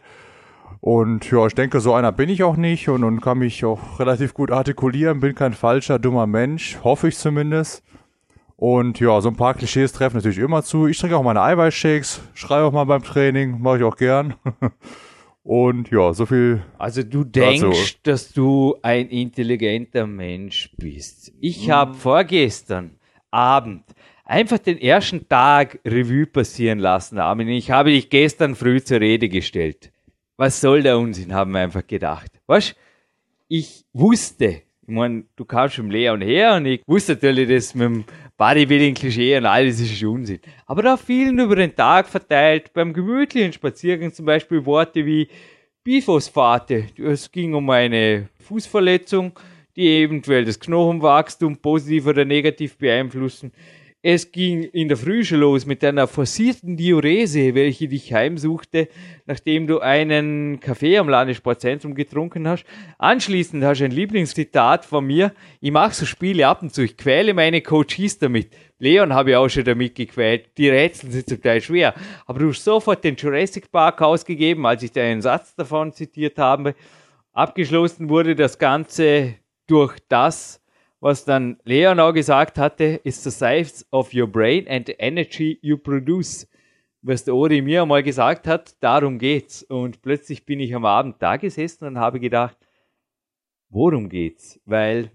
Und ja, ich denke, so einer bin ich auch nicht und, und kann mich auch [laughs] relativ gut artikulieren, bin kein falscher, dummer Mensch, hoffe ich zumindest. Und ja, so ein paar Klischees treffen natürlich immer zu. Ich trinke auch meine Eiweißshakes, schreibe auch mal beim Training, mache ich auch gern. [laughs] Und ja, so viel Also du denkst, Also- dass du ein intelligenter Mensch bist. Ich habe vorgestern Abend einfach den ersten Tag Revue passieren lassen, Armin. Ich habe dich gestern früh zur Rede gestellt. Was soll der Unsinn, haben wir einfach gedacht. Weißt ich wusste, ich meine, du kamst mit Leon her und ich wusste natürlich, das mit dem Bodybuilding-Klischee und alles ist Unsinn. Aber da fielen über den Tag verteilt, beim gemütlichen Spaziergang zum Beispiel Worte wie Biphosphate. Es ging um eine Fußverletzung, die eventuell das Knochenwachstum positiv oder negativ beeinflussen. Es ging in der Früh schon los mit einer forcierten Diurese, welche dich heimsuchte, nachdem du einen Kaffee am Landessportzentrum getrunken hast. Anschließend hast du ein Lieblingszitat von mir. Ich mache so Spiele ab und zu, ich quäle meine Coaches damit. Leon habe ich auch schon damit gequält. Die Rätsel sind zum Teil schwer. Aber du hast sofort den Jurassic Park ausgegeben, als ich dir einen Satz davon zitiert habe. Abgeschlossen wurde das Ganze durch das, was dann Leon auch gesagt hatte, is the size of your brain and the energy you produce. Was der Ori mir einmal gesagt hat, darum geht's. Und plötzlich bin ich am Abend da gesessen und habe gedacht, worum geht's? Weil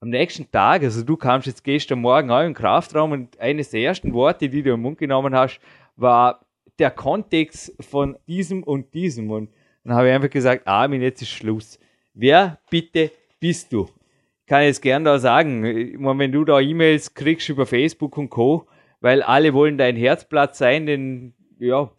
am nächsten Tag, also du kamst jetzt gestern Morgen auch im Kraftraum und eines der ersten Worte, die du im Mund genommen hast, war der Kontext von diesem und diesem. Und dann habe ich einfach gesagt, Armin, jetzt ist Schluss. Wer bitte bist du? Ich kann jetzt gern da sagen, ich meine, wenn du da E-Mails kriegst über Facebook und Co., weil alle wollen dein Herzblatt sein, dann ja,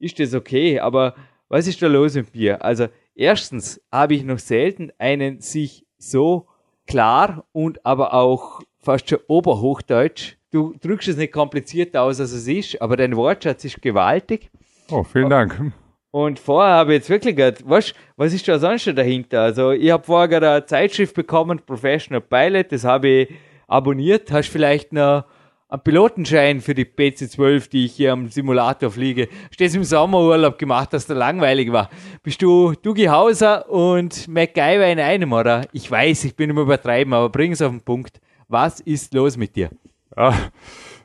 ist das okay. Aber was ist da los mit mir? Also erstens habe ich noch selten einen sich so klar und aber auch fast schon oberhochdeutsch. Du drückst es nicht kompliziert aus, als es ist, aber dein Wortschatz ist gewaltig. Oh, vielen Dank. Und vorher habe ich jetzt wirklich gedacht, was, was ist da sonst schon dahinter? Also ich habe vorher gerade eine Zeitschrift bekommen, Professional Pilot, das habe ich abonniert. Hast vielleicht noch einen Pilotenschein für die PC-12, die ich hier am Simulator fliege. Das im Sommerurlaub gemacht, dass der langweilig war? Bist du Dugi Hauser und MacGyver in einem, oder? Ich weiß, ich bin immer übertreiben, aber bring es auf den Punkt. Was ist los mit dir? Ah,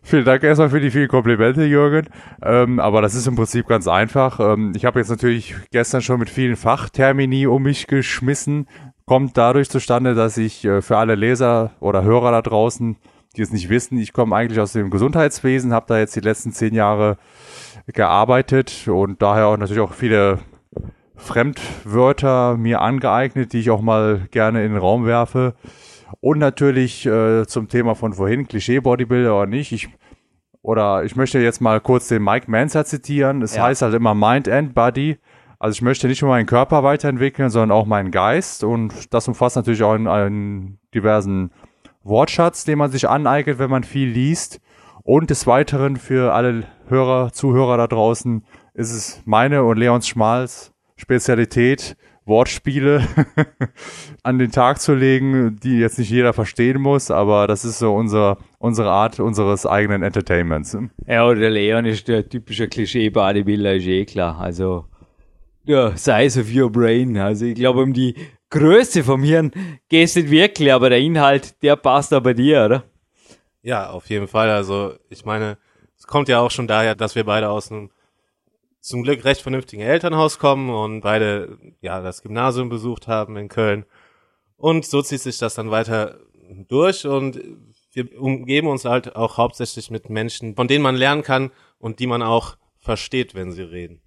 vielen Dank erstmal für die vielen Komplimente, Jürgen. Ähm, aber das ist im Prinzip ganz einfach. Ähm, ich habe jetzt natürlich gestern schon mit vielen Fachtermini um mich geschmissen. Kommt dadurch zustande, dass ich äh, für alle Leser oder Hörer da draußen, die es nicht wissen, ich komme eigentlich aus dem Gesundheitswesen, habe da jetzt die letzten zehn Jahre gearbeitet und daher auch natürlich auch viele Fremdwörter mir angeeignet, die ich auch mal gerne in den Raum werfe. Und natürlich äh, zum Thema von vorhin, Klischee-Bodybuilder oder nicht. Ich, oder ich möchte jetzt mal kurz den Mike Manser zitieren. Es Ja. heißt halt immer Mind and Body. Also ich möchte nicht nur meinen Körper weiterentwickeln, sondern auch meinen Geist. Und das umfasst natürlich auch einen, einen diversen Wortschatz, den man sich aneignet, wenn man viel liest. Und des Weiteren für alle Hörer, Zuhörer da draußen ist es meine und Leons Schmals Spezialität, Wortspiele [laughs] an den Tag zu legen, die jetzt nicht jeder verstehen muss, aber das ist so unser, unsere Art unseres eigenen Entertainments. Ja, der Leon ist der typische Klischee-Bodybuilder, ist eh klar. Also, der Size of your brain. Also, ich glaube, um die Größe vom Hirn geht es nicht wirklich, aber der Inhalt, der passt auch bei dir, oder? Ja, auf jeden Fall. Also ich meine, es kommt ja auch schon daher, dass wir beide aus einem zum Glück recht vernünftigen Elternhaus kommen und beide ja das Gymnasium besucht haben in Köln. Und so zieht sich das dann weiter durch und wir umgeben uns halt auch hauptsächlich mit Menschen, von denen man lernen kann und die man auch versteht, wenn sie reden.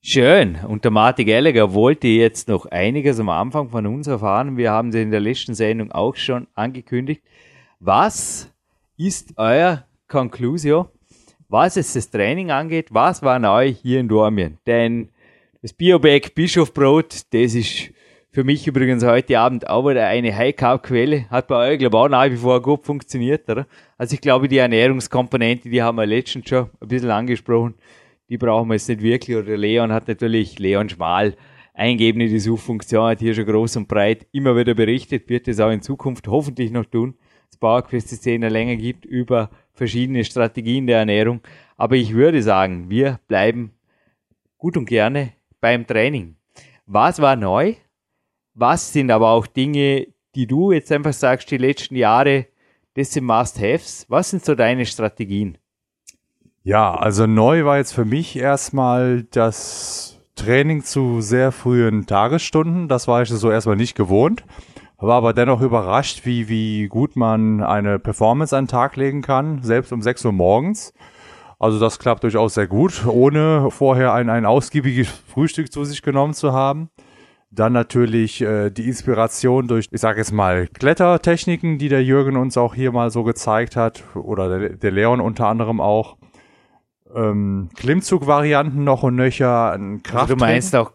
Schön. Und der Martin Gallagher wollte jetzt noch einiges am Anfang von uns erfahren. Wir haben sie in der letzten Sendung auch schon angekündigt. Was ist euer Conclusio, was jetzt das Training angeht? Was war neu hier in Dormien? Denn das Bioback Bischofbrot, das ist für mich übrigens heute Abend auch wieder eine High-Carb-Quelle. Hat bei euch, glaube ich, auch nach wie vor gut funktioniert, oder? Also ich glaube, die Ernährungskomponente, die haben wir letztens schon ein bisschen angesprochen. Die brauchen wir jetzt nicht wirklich. Oder Leon hat natürlich, Leon Schmal, eingeben in die Suchfunktion, hat hier schon groß und breit immer wieder berichtet, wird es auch in Zukunft hoffentlich noch tun. Das PowerQuest Szene länger gibt über verschiedene Strategien der Ernährung. Aber ich würde sagen, wir bleiben gut und gerne beim Training. Was war neu? Was sind aber auch Dinge, die du jetzt einfach sagst, die letzten Jahre, das sind Must-Haves? Was sind so deine Strategien? Ja, also neu war jetzt für mich erstmal das Training zu sehr frühen Tagesstunden. Das war ich so erstmal nicht gewohnt. War aber dennoch überrascht, wie, wie gut man eine Performance an den Tag legen kann, selbst um 6 Uhr morgens. Also das klappt durchaus sehr gut, ohne vorher ein, ein ausgiebiges [laughs] Frühstück zu sich genommen zu haben. Dann natürlich äh, die Inspiration durch, ich sage jetzt mal, Klettertechniken, die der Jürgen uns auch hier mal so gezeigt hat, oder der, der Leon unter anderem auch. Ähm, Klimmzug-Varianten noch und nöcher, Kraft. Also du meinst auch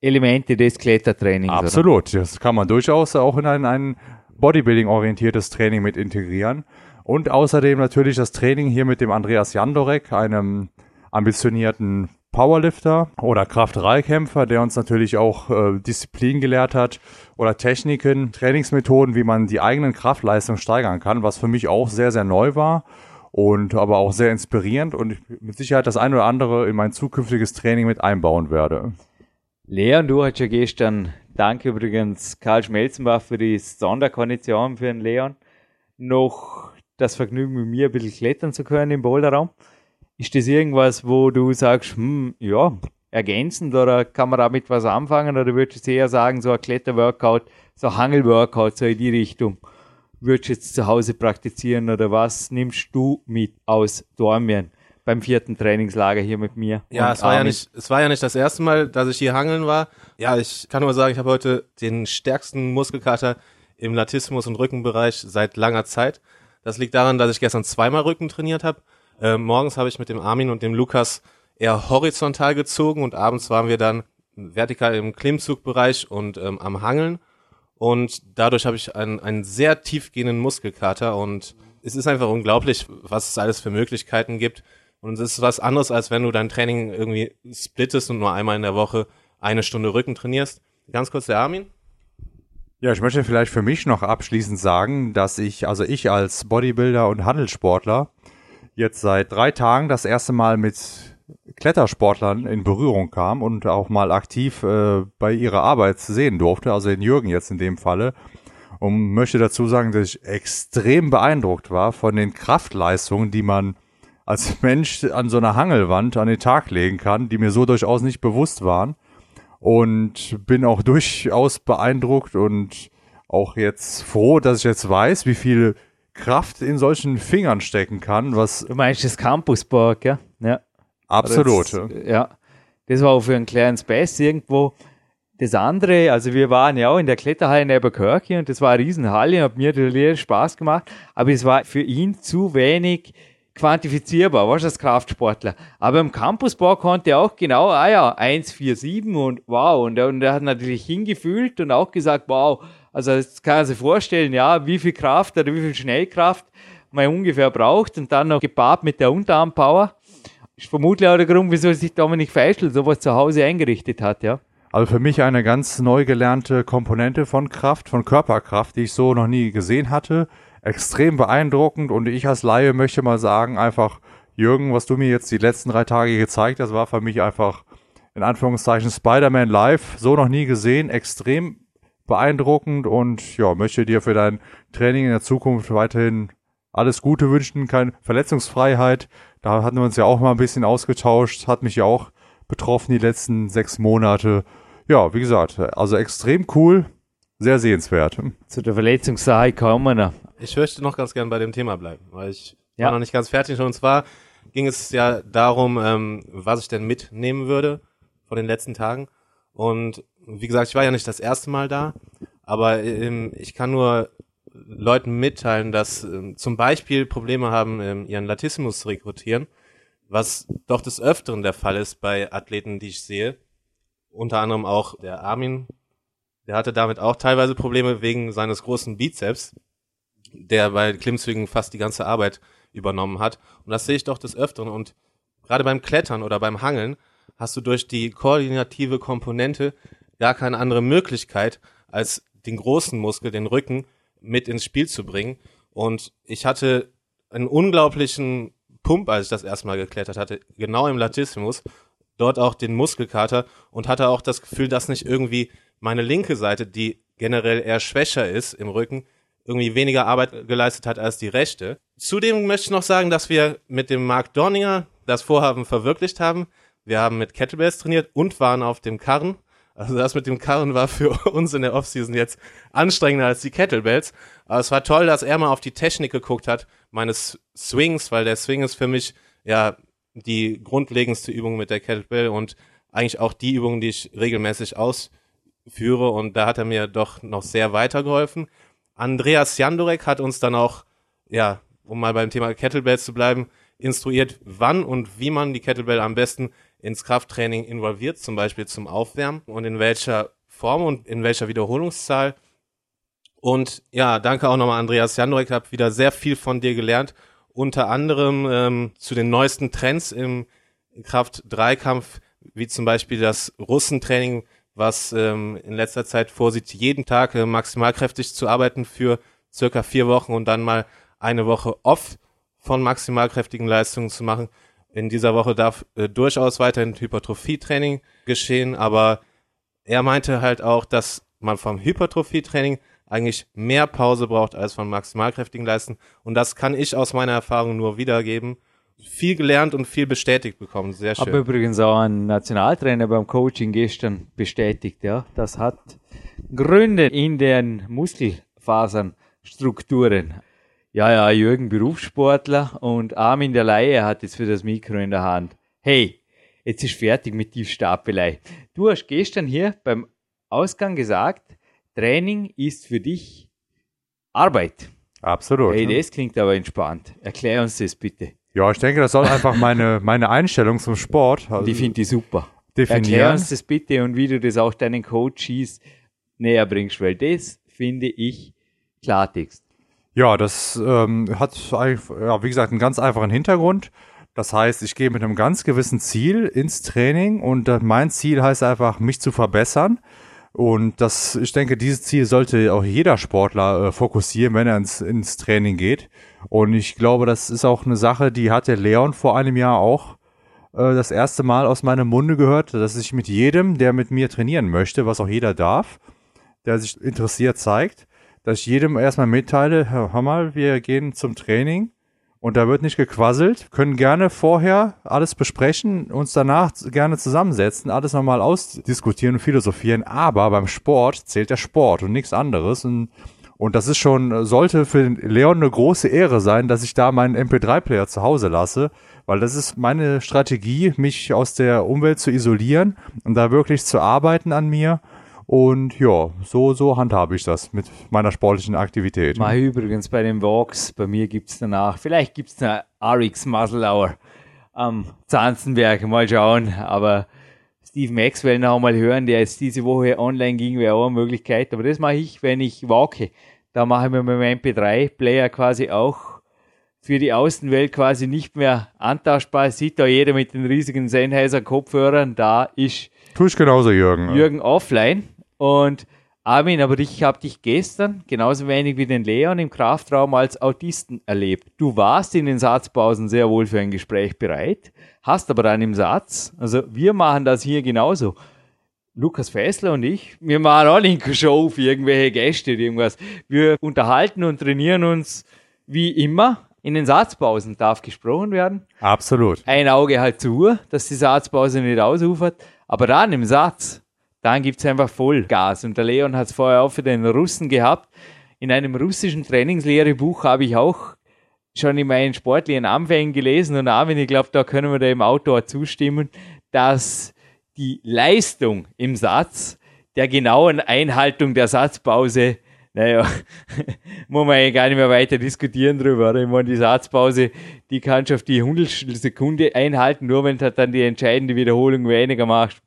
Kraftelemente des Klettertrainings? Absolut, oder? das kann man durchaus auch in ein, ein Bodybuilding-orientiertes Training mit integrieren. Und außerdem natürlich das Training hier mit dem Andreas Jandorek, einem ambitionierten Powerlifter oder Kraft-3-Kämpfer, der uns natürlich auch äh, Disziplin gelehrt hat oder Techniken, Trainingsmethoden, wie man die eigenen Kraftleistung steigern kann, was für mich auch sehr, sehr neu war und aber auch sehr inspirierend und ich mit Sicherheit das ein oder andere in mein zukünftiges Training mit einbauen werde. Leon, du hast ja gestern, danke übrigens Karl Schmelzenbach für die Sonderkondition für den Leon, noch das Vergnügen mit mir ein bisschen klettern zu können im Boulderraum. Ist das irgendwas, wo du sagst, hm, ja, ergänzend oder kann man damit was anfangen oder würdest du eher sagen, so ein Kletterworkout, so Hangelworkout, so in die Richtung, würdest du jetzt zu Hause praktizieren oder was nimmst du mit aus Dormien? Beim vierten Trainingslager hier mit mir. Ja, es war ja nicht, es war ja nicht das erste Mal, dass ich hier hangeln war. Ja, ich kann nur sagen, ich habe heute den stärksten Muskelkater im Latismus und Rückenbereich seit langer Zeit. Das liegt daran, dass ich gestern zweimal Rücken trainiert habe äh, morgens habe ich mit dem Armin und dem Lukas eher horizontal gezogen und abends waren wir dann vertikal im Klimmzugbereich und ähm, am Hangeln. Und dadurch habe ich einen, einen sehr tiefgehenden Muskelkater und es ist einfach unglaublich, was es alles für Möglichkeiten gibt. Und es ist was anderes, als wenn du dein Training irgendwie splittest und nur einmal in der Woche eine Stunde Rücken trainierst. Ganz kurz der Armin. Ja, ich möchte vielleicht für mich noch abschließend sagen, dass ich, also ich als Bodybuilder und Handelssportler, jetzt seit drei Tagen das erste Mal mit Klettersportlern in Berührung kam und auch mal aktiv äh, bei ihrer Arbeit sehen durfte, also den Jürgen jetzt in dem Falle. Und möchte dazu sagen, dass ich extrem beeindruckt war von den Kraftleistungen, die man als Mensch an so einer Hangelwand an den Tag legen kann, die mir so durchaus nicht bewusst waren. Und bin auch durchaus beeindruckt und auch jetzt froh, dass ich jetzt weiß, wie viel Kraft in solchen Fingern stecken kann, was. Du meinst das Campuspark, ja? Ja. Absolut. Das, ja. Das war auch für einen kleinen Space irgendwo. Das andere, also wir waren ja auch in der Kletterhalle in Eberkirche und das war eine Riesenhalle, hat mir natürlich Spaß gemacht, aber es war für ihn zu wenig quantifizierbar, was als Kraftsportler. Aber im Campusbau konnte er auch genau, ah ja, 1,47 und wow, und er, und er hat natürlich hingefühlt und auch gesagt, wow, also jetzt kann man sich vorstellen, ja, wie viel Kraft oder wie viel Schnellkraft man ungefähr braucht und dann noch gepaart mit der Unterarmpower. Ist vermutlich auch der Grund, wieso sich Dominik Feischl sowas zu Hause eingerichtet hat, ja. Also für mich eine ganz neu gelernte Komponente von Kraft, von Körperkraft, die ich so noch nie gesehen hatte. Extrem beeindruckend und ich als Laie möchte mal sagen, einfach, Jürgen, was du mir jetzt die letzten drei Tage gezeigt hast, war für mich einfach in Anführungszeichen Spider-Man live, so noch nie gesehen, extrem beeindruckend und ja, möchte dir für dein Training in der Zukunft weiterhin alles Gute wünschen, keine Verletzungsfreiheit, Da hatten wir uns ja auch mal ein bisschen ausgetauscht, hat mich ja auch betroffen die letzten sechs Monate. Ja, wie gesagt, also extrem cool, sehr sehenswert. Zu der Verletzungssache kommen wir noch. Ich möchte noch ganz gern bei dem Thema bleiben, weil ich Ja. war noch nicht ganz fertig. Und zwar ging es ja darum, ähm, was ich denn mitnehmen würde von den letzten Tagen. Und wie gesagt, ich war ja nicht das erste Mal da, aber ähm, ich kann nur Leuten mitteilen, dass ähm, zum Beispiel Probleme haben, ähm, ihren Latissimus zu rekrutieren, was doch des Öfteren der Fall ist bei Athleten, die ich sehe. Unter anderem auch der Armin, der hatte damit auch teilweise Probleme wegen seines großen Bizeps, der bei Klimmzügen fast die ganze Arbeit übernommen hat. Und das sehe ich doch des Öfteren. Und gerade beim Klettern oder beim Hangeln hast du durch die koordinative Komponente gar keine andere Möglichkeit, als den großen Muskel, den Rücken, mit ins Spiel zu bringen. Und ich hatte einen unglaublichen Pump, als ich das erstmal geklettert hatte, genau im Latissimus, dort auch den Muskelkater und hatte auch das Gefühl, dass nicht irgendwie meine linke Seite, die generell eher schwächer ist im Rücken, irgendwie weniger Arbeit geleistet hat als die rechte. Zudem möchte ich noch sagen, dass wir mit dem Mark Dorninger das Vorhaben verwirklicht haben. Wir haben mit Kettlebells trainiert und waren auf dem Karren. Also das mit dem Karren war für [laughs] uns in der Offseason jetzt anstrengender als die Kettlebells. Aber es war toll, dass er mal auf die Technik geguckt hat, meines Swings, weil der Swing ist für mich ja die grundlegendste Übung mit der Kettlebell und eigentlich auch die Übung, die ich regelmäßig ausführe. Und da hat er mir doch noch sehr weitergeholfen. Andreas Jandorek hat uns dann auch, ja, um mal beim Thema Kettlebells zu bleiben, instruiert, wann und wie man die Kettlebell am besten ins Krafttraining involviert, zum Beispiel zum Aufwärmen und in welcher Form und in welcher Wiederholungszahl. Und ja, danke auch nochmal Andreas Jandorek, habe wieder sehr viel von dir gelernt, unter anderem ähm, zu den neuesten Trends im Kraft-3-Kampf, wie zum Beispiel das Russentraining, was ähm, in letzter Zeit vorsieht, jeden Tag äh, maximalkräftig zu arbeiten für circa vier Wochen und dann mal eine Woche off von maximalkräftigen Leistungen zu machen. In dieser Woche darf äh, durchaus weiterhin Hypertrophietraining geschehen, aber er meinte halt auch, dass man vom Hypertrophietraining eigentlich mehr Pause braucht als von maximalkräftigen Leisten. Und das kann ich aus meiner Erfahrung nur wiedergeben. Viel gelernt und viel bestätigt bekommen. Sehr schön. Habe übrigens auch einen Nationaltrainer beim Coaching gestern bestätigt, ja. Das hat Gründe in den Muskelfasernstrukturen. Ja, ja, Jürgen Berufssportler und Armin der Laie hat jetzt für das Mikro in der Hand. Hey, jetzt ist fertig mit Tiefstapelei. Du hast gestern hier beim Ausgang gesagt, Training ist für dich Arbeit. Absolut. Hey, ne? das klingt aber entspannt. Erklär uns das bitte. Ja, ich denke, das soll einfach meine, meine Einstellung zum Sport also Die finde ich super. Erklär definieren. uns das bitte und wie du das auch deinen Coaches näher bringst, weil das finde ich Klartext. Ja, das ähm, hat eigentlich, ja, wie gesagt, einen ganz einfachen Hintergrund. Das heißt, ich gehe mit einem ganz gewissen Ziel ins Training und äh, mein Ziel heißt einfach, mich zu verbessern. Und das, ich denke, dieses Ziel sollte auch jeder Sportler äh, fokussieren, wenn er ins, ins Training geht. Und ich glaube, das ist auch eine Sache, die hat der Leon vor einem Jahr auch äh, das erste Mal aus meinem Munde gehört, dass ich mit jedem, der mit mir trainieren möchte, was auch jeder darf, der sich interessiert zeigt, dass ich jedem erstmal mitteile, hör, mal, wir gehen zum Training und da wird nicht gequasselt, können gerne vorher alles besprechen, uns danach gerne zusammensetzen, alles nochmal ausdiskutieren und philosophieren, aber beim Sport zählt der Sport und nichts anderes. Und und das ist schon, sollte für den Leon eine große Ehre sein, dass ich da meinen MP3-Player zu Hause lasse, weil das ist meine Strategie, mich aus der Umwelt zu isolieren und da wirklich zu arbeiten an mir. Und ja, so, so handhabe ich das mit meiner sportlichen Aktivität. Ich übrigens bei den Walks, bei mir gibt's danach, vielleicht gibt's eine RX Muscle Hour am Zanzenberg, mal schauen, aber Steve Maxwell noch mal hören, der jetzt diese Woche online ging, wäre auch eine Möglichkeit, aber das mache ich, wenn ich walke. Da mache ich mir mit meinem MP3-Player quasi auch für die Außenwelt quasi nicht mehr antauschbar. Sieht da jeder mit den riesigen Sennheiser Kopfhörern, da ist Tue ich genauso, Jürgen. Jürgen offline. Und Armin, aber ich habe dich gestern genauso wenig wie den Leon im Kraftraum als Autisten erlebt. Du warst in den Satzpausen sehr wohl für ein Gespräch bereit, hast aber dann im Satz, also wir machen das hier genauso. Lukas Fessler und ich, wir machen auch nicht eine Show für irgendwelche Gäste oder irgendwas. Wir unterhalten und trainieren uns wie immer, in den Satzpausen darf gesprochen werden. Absolut. Ein Auge halt zu, dass die Satzpause nicht ausufert. Aber dann im Satz, dann gibt's einfach Vollgas. Und der Leon hat's vorher auch für den Russen gehabt. In einem russischen Trainingslehrebuch habe ich auch schon in meinen sportlichen Anfängen gelesen und Armin, ich glaube, da können wir dem Autor zustimmen, dass die Leistung im Satz der genauen Einhaltung der Satzpause naja, [laughs] muss man ja gar nicht mehr weiter diskutieren drüber. Ich meine, die Satzpause, die kannst du auf die Hundertstel Sekunde einhalten, nur wenn du halt dann die entscheidende Wiederholung weniger machst.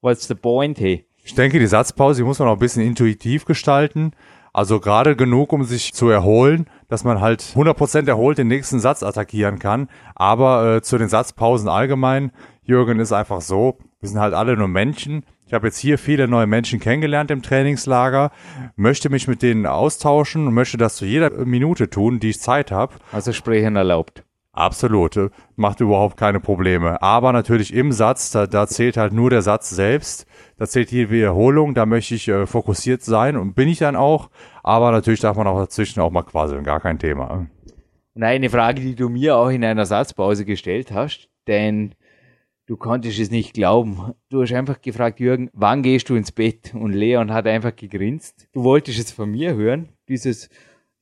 What's the point, hey? Ich denke, die Satzpause die muss man auch ein bisschen intuitiv gestalten. Also gerade genug, um sich zu erholen, dass man halt 100% erholt den nächsten Satz attackieren kann. Aber äh, zu den Satzpausen allgemein, Jürgen, ist einfach so, wir sind halt alle nur Menschen. Ich habe jetzt hier viele neue Menschen kennengelernt im Trainingslager, möchte mich mit denen austauschen und möchte das zu jeder Minute tun, die ich Zeit habe. Also sprechen erlaubt. Absolut, macht überhaupt keine Probleme. Aber natürlich im Satz, da, da zählt halt nur der Satz selbst. Da zählt die Wiederholung, da möchte ich äh, fokussiert sein und bin ich dann auch. Aber natürlich darf man auch dazwischen auch mal quasi gar kein Thema. Und eine Frage, die du mir auch in einer Satzpause gestellt hast, denn du konntest es nicht glauben. Du hast einfach gefragt, Jürgen, wann gehst du ins Bett? Und Leon hat einfach gegrinst. Du wolltest es von mir hören, dieses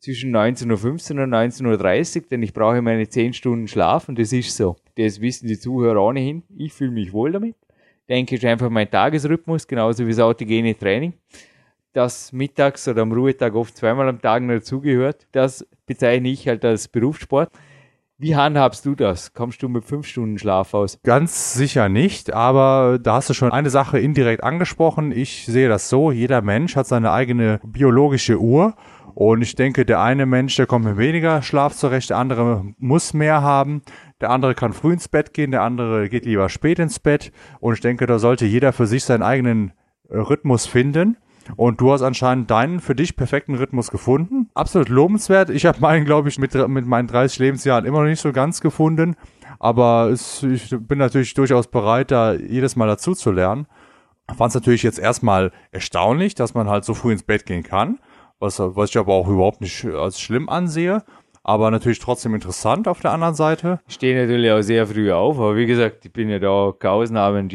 zwischen 19.15 Uhr und 19.30 Uhr, denn ich brauche meine 10 Stunden Schlaf und das ist so. Das wissen die Zuhörer ohnehin. Ich fühle mich wohl damit. Denke, ist einfach mein Tagesrhythmus, genauso wie das autogene Training, das mittags oder am Ruhetag oft zweimal am Tag noch dazugehört. Das bezeichne ich halt als Berufssport. Wie handhabst du das? Kommst du mit fünf Stunden Schlaf aus? Ganz sicher nicht, aber da hast du schon eine Sache indirekt angesprochen. Ich sehe das so, jeder Mensch hat seine eigene biologische Uhr und ich denke, der eine Mensch, der kommt mit weniger Schlaf zurecht, der andere muss mehr haben. Der andere kann früh ins Bett gehen, der andere geht lieber spät ins Bett. Und ich denke, da sollte jeder für sich seinen eigenen Rhythmus finden. Und du hast anscheinend deinen für dich perfekten Rhythmus gefunden. Absolut lobenswert. Ich habe meinen, glaube ich, mit, mit meinen 30 Lebensjahren immer noch nicht so ganz gefunden. Aber es, ich bin natürlich durchaus bereit, da jedes Mal dazu zu lernen. Fand es natürlich jetzt erstmal erstaunlich, dass man halt so früh ins Bett gehen kann was, was ich aber auch überhaupt nicht als schlimm ansehe. Aber natürlich trotzdem interessant auf der anderen Seite. Ich stehe natürlich auch sehr früh auf, aber wie gesagt, ich bin ja da keine Ausnahme,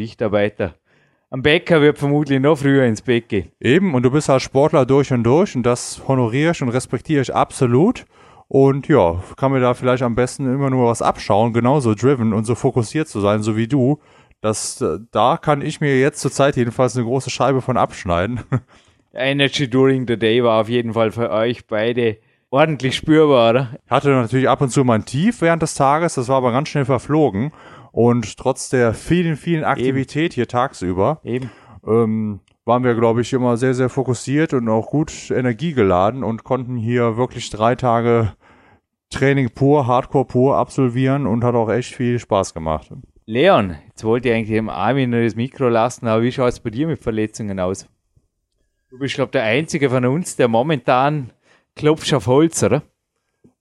ein. Am Bäcker wird vermutlich noch früher ins Bett gehen. Eben, und du bist als Sportler durch und durch und das honoriere ich und respektiere ich absolut. Und ja, kann mir da vielleicht am besten immer nur was abschauen, genauso driven und so fokussiert zu sein, so wie du. Das, da kann ich mir jetzt zur Zeit jedenfalls eine große Scheibe von abschneiden. [laughs] Energy During the Day war auf jeden Fall für euch beide ordentlich spürbar, oder? Ich hatte natürlich ab und zu mal ein Tief während des Tages, das war aber ganz schnell verflogen. Und trotz der vielen, vielen Aktivität Eben. hier tagsüber, Eben. Ähm, waren wir, glaube ich, immer sehr, sehr fokussiert und auch gut energiegeladen und konnten hier wirklich drei Tage Training pur, Hardcore pur absolvieren und hat auch echt viel Spaß gemacht. Leon, jetzt wollte ich eigentlich dem Armin das Mikro lassen, aber wie schaut es bei dir mit Verletzungen aus? Du bist, glaube ich, der Einzige von uns, der momentan klopft auf Holz, oder?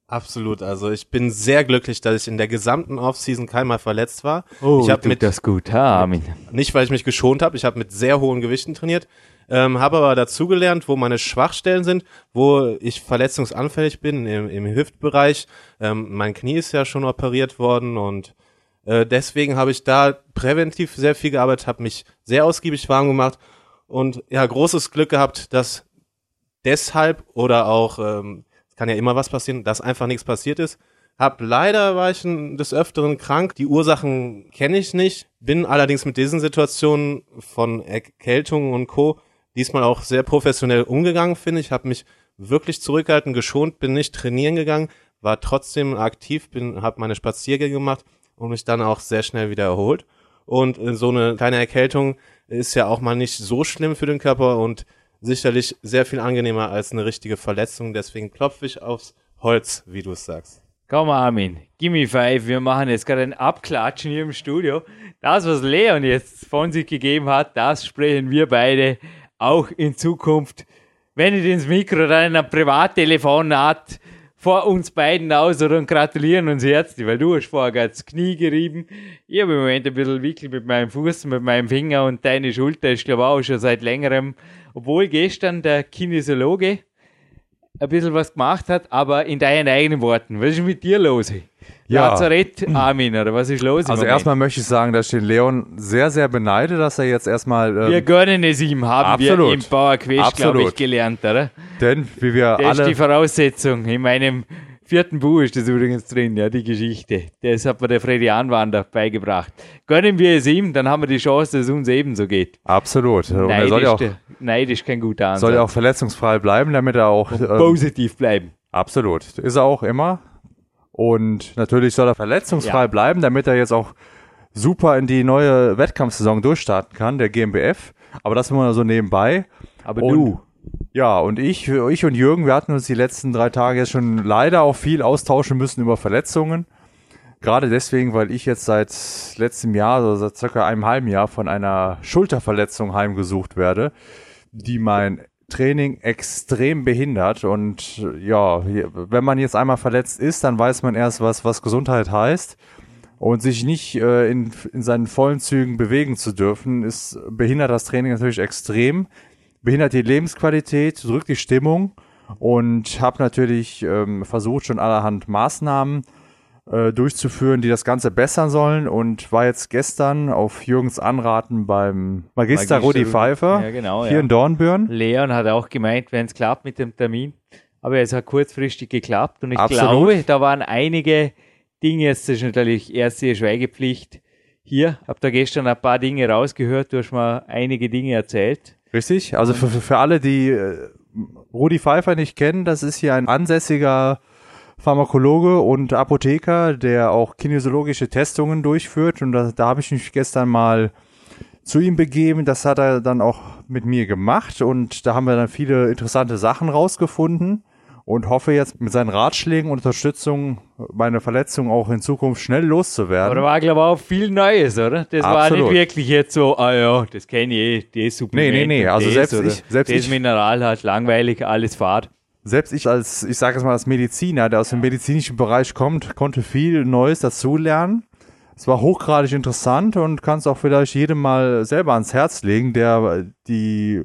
Absolut. Also ich bin sehr glücklich, dass ich in der gesamten Offseason keinmal verletzt war. Oh, ich habe mit das gut, ha, Armin. Nicht, weil ich mich geschont habe. Ich habe mit sehr hohen Gewichten trainiert, ähm, habe aber dazugelernt, wo meine Schwachstellen sind, wo ich verletzungsanfällig bin im, im Hüftbereich. Ähm, mein Knie ist ja schon operiert worden und äh, deswegen habe ich da präventiv sehr viel gearbeitet, habe mich sehr ausgiebig warm gemacht und ja, großes Glück gehabt, dass deshalb oder auch, ähm, kann ja immer was passieren, dass einfach nichts passiert ist. Hab leider war ich des Öfteren krank. Die Ursachen kenne ich nicht. Bin allerdings mit diesen Situationen von Erkältungen und Co. diesmal auch sehr professionell umgegangen, finde ich. Habe mich wirklich zurückgehalten, geschont, bin nicht trainieren gegangen, war trotzdem aktiv, bin, habe meine Spaziergänge gemacht und mich dann auch sehr schnell wieder erholt. Und äh, so eine kleine Erkältung ist ja auch mal nicht so schlimm für den Körper und sicherlich sehr viel angenehmer als eine richtige Verletzung. Deswegen klopfe ich aufs Holz, wie du es sagst. Komm, Armin, gimme five. Wir machen jetzt gerade ein Abklatschen hier im Studio. Das, was Leon jetzt von sich gegeben hat, das sprechen wir beide auch in Zukunft. Wenn ihr ins Mikro dann ein Privattelefonat vor uns beiden aus und gratulieren uns herzlich, weil du hast vorher gerade das Knie gerieben. Ich habe im Moment ein bisschen Wickel mit meinem Fuß, mit meinem Finger und deine Schulter ist, glaube ich, auch schon seit längerem. Obwohl gestern der Kinesiologe ein bisschen was gemacht hat, aber in deinen eigenen Worten. Was ist mit dir los? Ja. Lazarett, Armin, oder was ist los? Also erstmal möchte ich sagen, dass ich den Leon sehr, sehr beneide, dass er jetzt erstmal, ähm, Wir gönnen es ihm, haben wir Absolut. im Bauer Quest, glaube ich, gelernt, oder? denn wie wir Das ist die alle, Voraussetzung. In meinem vierten Buch ist das übrigens drin, ja, die Geschichte. Das hat mir der Freddy Anwander beigebracht. Gönnen wir es ihm, dann haben wir die Chance, dass es uns ebenso geht. absolut. Und er Neid, soll ja ist, auch, der- Neid ist kein guter Ansatz. soll ja auch verletzungsfrei bleiben, damit er auch, ähm, positiv bleiben. absolut, ist er auch immer. Und natürlich soll er verletzungsfrei Ja. bleiben, damit er jetzt auch super in die neue Wettkampfsaison durchstarten kann, der GmbF. Aber das immer so nebenbei. Aber Und- du, Ja, und ich, ich und Jürgen, wir hatten uns die letzten drei Tage jetzt schon leider auch viel austauschen müssen über Verletzungen. Gerade deswegen, weil ich jetzt seit letztem Jahr, also seit circa einem halben Jahr von einer Schulterverletzung heimgesucht werde, die mein Training extrem behindert. Und ja, wenn man jetzt einmal verletzt ist, dann weiß man erst, was, was Gesundheit heißt. Und sich nicht äh, in, in seinen vollen Zügen bewegen zu dürfen, ist, behindert das Training natürlich extrem behindert die Lebensqualität, drückt die Stimmung und habe natürlich ähm, versucht, schon allerhand Maßnahmen äh, durchzuführen, die das Ganze bessern sollen und war jetzt gestern auf Jürgens Anraten beim Magister, Magister Rudi. Pfeiffer Ja, genau, hier ja. in Dornbirn. Leon hat auch gemeint, wenn es klappt mit dem Termin. Aber es hat kurzfristig geklappt und ich Absolut. glaube, da waren einige Dinge, jetzt ist natürlich erste Schweigepflicht hier. Hab da gestern ein paar Dinge rausgehört, du hast mir einige Dinge erzählt. Richtig? Also für, für, alle, die äh, Rudi Pfeiffer nicht kennen, das ist hier ein ansässiger Pharmakologe und Apotheker, der auch kinesiologische Testungen durchführt. Und da, da habe ich mich gestern mal zu ihm begeben. Das hat er dann auch mit mir gemacht. Und da haben wir dann viele interessante Sachen rausgefunden. Und hoffe jetzt mit seinen Ratschlägen und Unterstützung meine Verletzung auch in Zukunft schnell loszuwerden. Aber da war, glaube ich, auch viel Neues, oder? Das war Absolut. nicht wirklich jetzt so, ah ja, das kenne ich eh, das Supplement. Nee, nee, nee, also das, selbst ich- selbst das ich- Mineral hat langweilig, alles fad. selbst ich als, ich sage es mal als Mediziner, der aus dem medizinischen Bereich kommt, konnte viel Neues dazulernen. Es war hochgradig interessant und kann es auch vielleicht jedem mal selber ans Herz legen, der die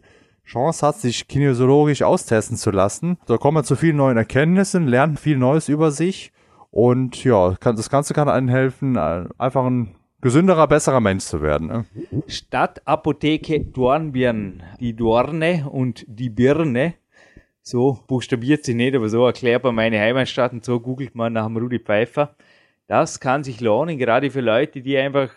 Chance hat, sich kinesiologisch austesten zu lassen. Da kommt man zu vielen neuen Erkenntnissen, lernt viel Neues über sich und ja, kann, das Ganze kann einem helfen, äh, einfach ein gesünderer, besserer Mensch zu werden. Ne? Stadtapotheke Dornbirn. Die Dorne und die Birne. So buchstabiert sie nicht, aber so erklärt man meine Heimatstadt und so googelt man nach dem Rudi Pfeiffer. Das kann sich lohnen, gerade für Leute, die einfach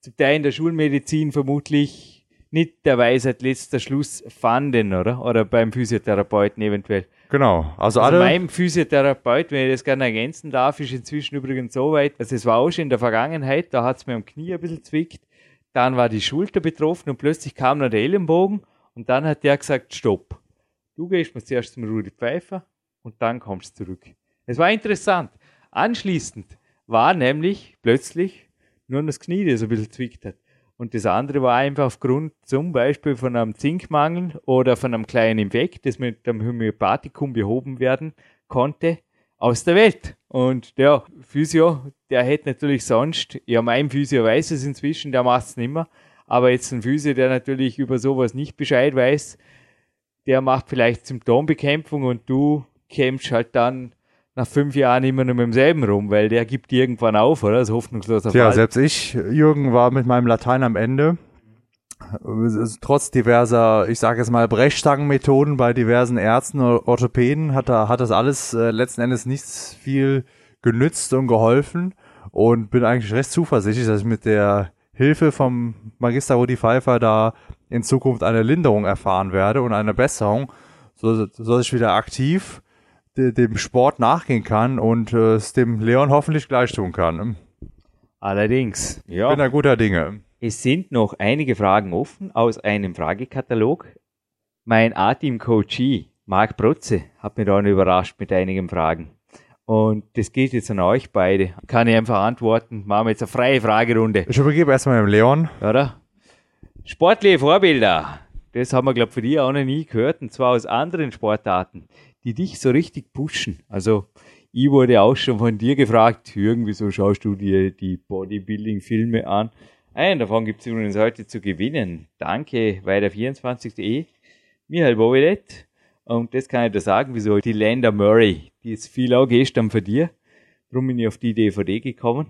zum Teil in der Schulmedizin vermutlich nicht der Weisheit letzter Schluss fanden, oder? Oder beim Physiotherapeuten eventuell. Genau, also, Also alle. mein Physiotherapeut, wenn ich das gerne ergänzen darf, ist inzwischen übrigens so weit, dass es war auch schon in der Vergangenheit, da hat es mir am Knie ein bisschen zwickt, dann war die Schulter betroffen und plötzlich kam noch der Ellenbogen und dann hat der gesagt, stopp. Du gehst mal zuerst zum Rudi Pfeiffer und dann kommst du zurück. Es war interessant. Anschließend war nämlich plötzlich nur das Knie, das ein bisschen zwickt hat. Und das andere war einfach aufgrund zum Beispiel von einem Zinkmangel oder von einem kleinen Infekt, das mit einem Homöopathikum behoben werden konnte, aus der Welt. Und der Physio, der hätte natürlich sonst, ja, mein Physio weiß es inzwischen, der macht es nicht mehr, aber jetzt ein Physio, der natürlich über sowas nicht Bescheid weiß, der macht vielleicht Symptombekämpfung und du kämpfst halt dann nach fünf Jahren immer nur mit demselben rum, weil der gibt irgendwann auf, oder? Das ist hoffnungsloser Tja, Fall. selbst ich, Jürgen, war mit meinem Latein am Ende. Trotz diverser, ich sage jetzt mal, Brechstangenmethoden bei diversen Ärzten oder Orthopäden hat, da, hat das alles äh, letzten Endes nichts viel genützt und geholfen und bin eigentlich recht zuversichtlich, dass ich mit der Hilfe vom Magister Rudi Pfeiffer da in Zukunft eine Linderung erfahren werde und eine Besserung, so, so dass ich wieder aktiv dem Sport nachgehen kann und äh, es dem Leon hoffentlich gleich tun kann. Allerdings, ja. bin da guter Dinge. Es sind noch einige Fragen offen aus einem Fragekatalog. Mein A-Team-Coachee, Marc Protze, hat mich dann überrascht mit einigen Fragen. Und das geht jetzt an euch beide. Kann ich einfach antworten. Machen wir jetzt eine freie Fragerunde, Ich übergebe erstmal dem Leon. oder? Sportliche Vorbilder. Das haben wir, glaube ich, für dich auch noch nie gehört. Und zwar aus anderen Sportarten, die dich so richtig pushen. Also, ich wurde auch schon von dir gefragt, Jürgen, wieso schaust du dir die Bodybuilding-Filme an? Einen davon gibt es übrigens heute zu gewinnen. Danke, weiter24.de. Michael Bovelet. Und das kann ich dir sagen, wieso die Lander Murray, die ist viel auch gestern für dir. Darum bin ich auf die DVD gekommen,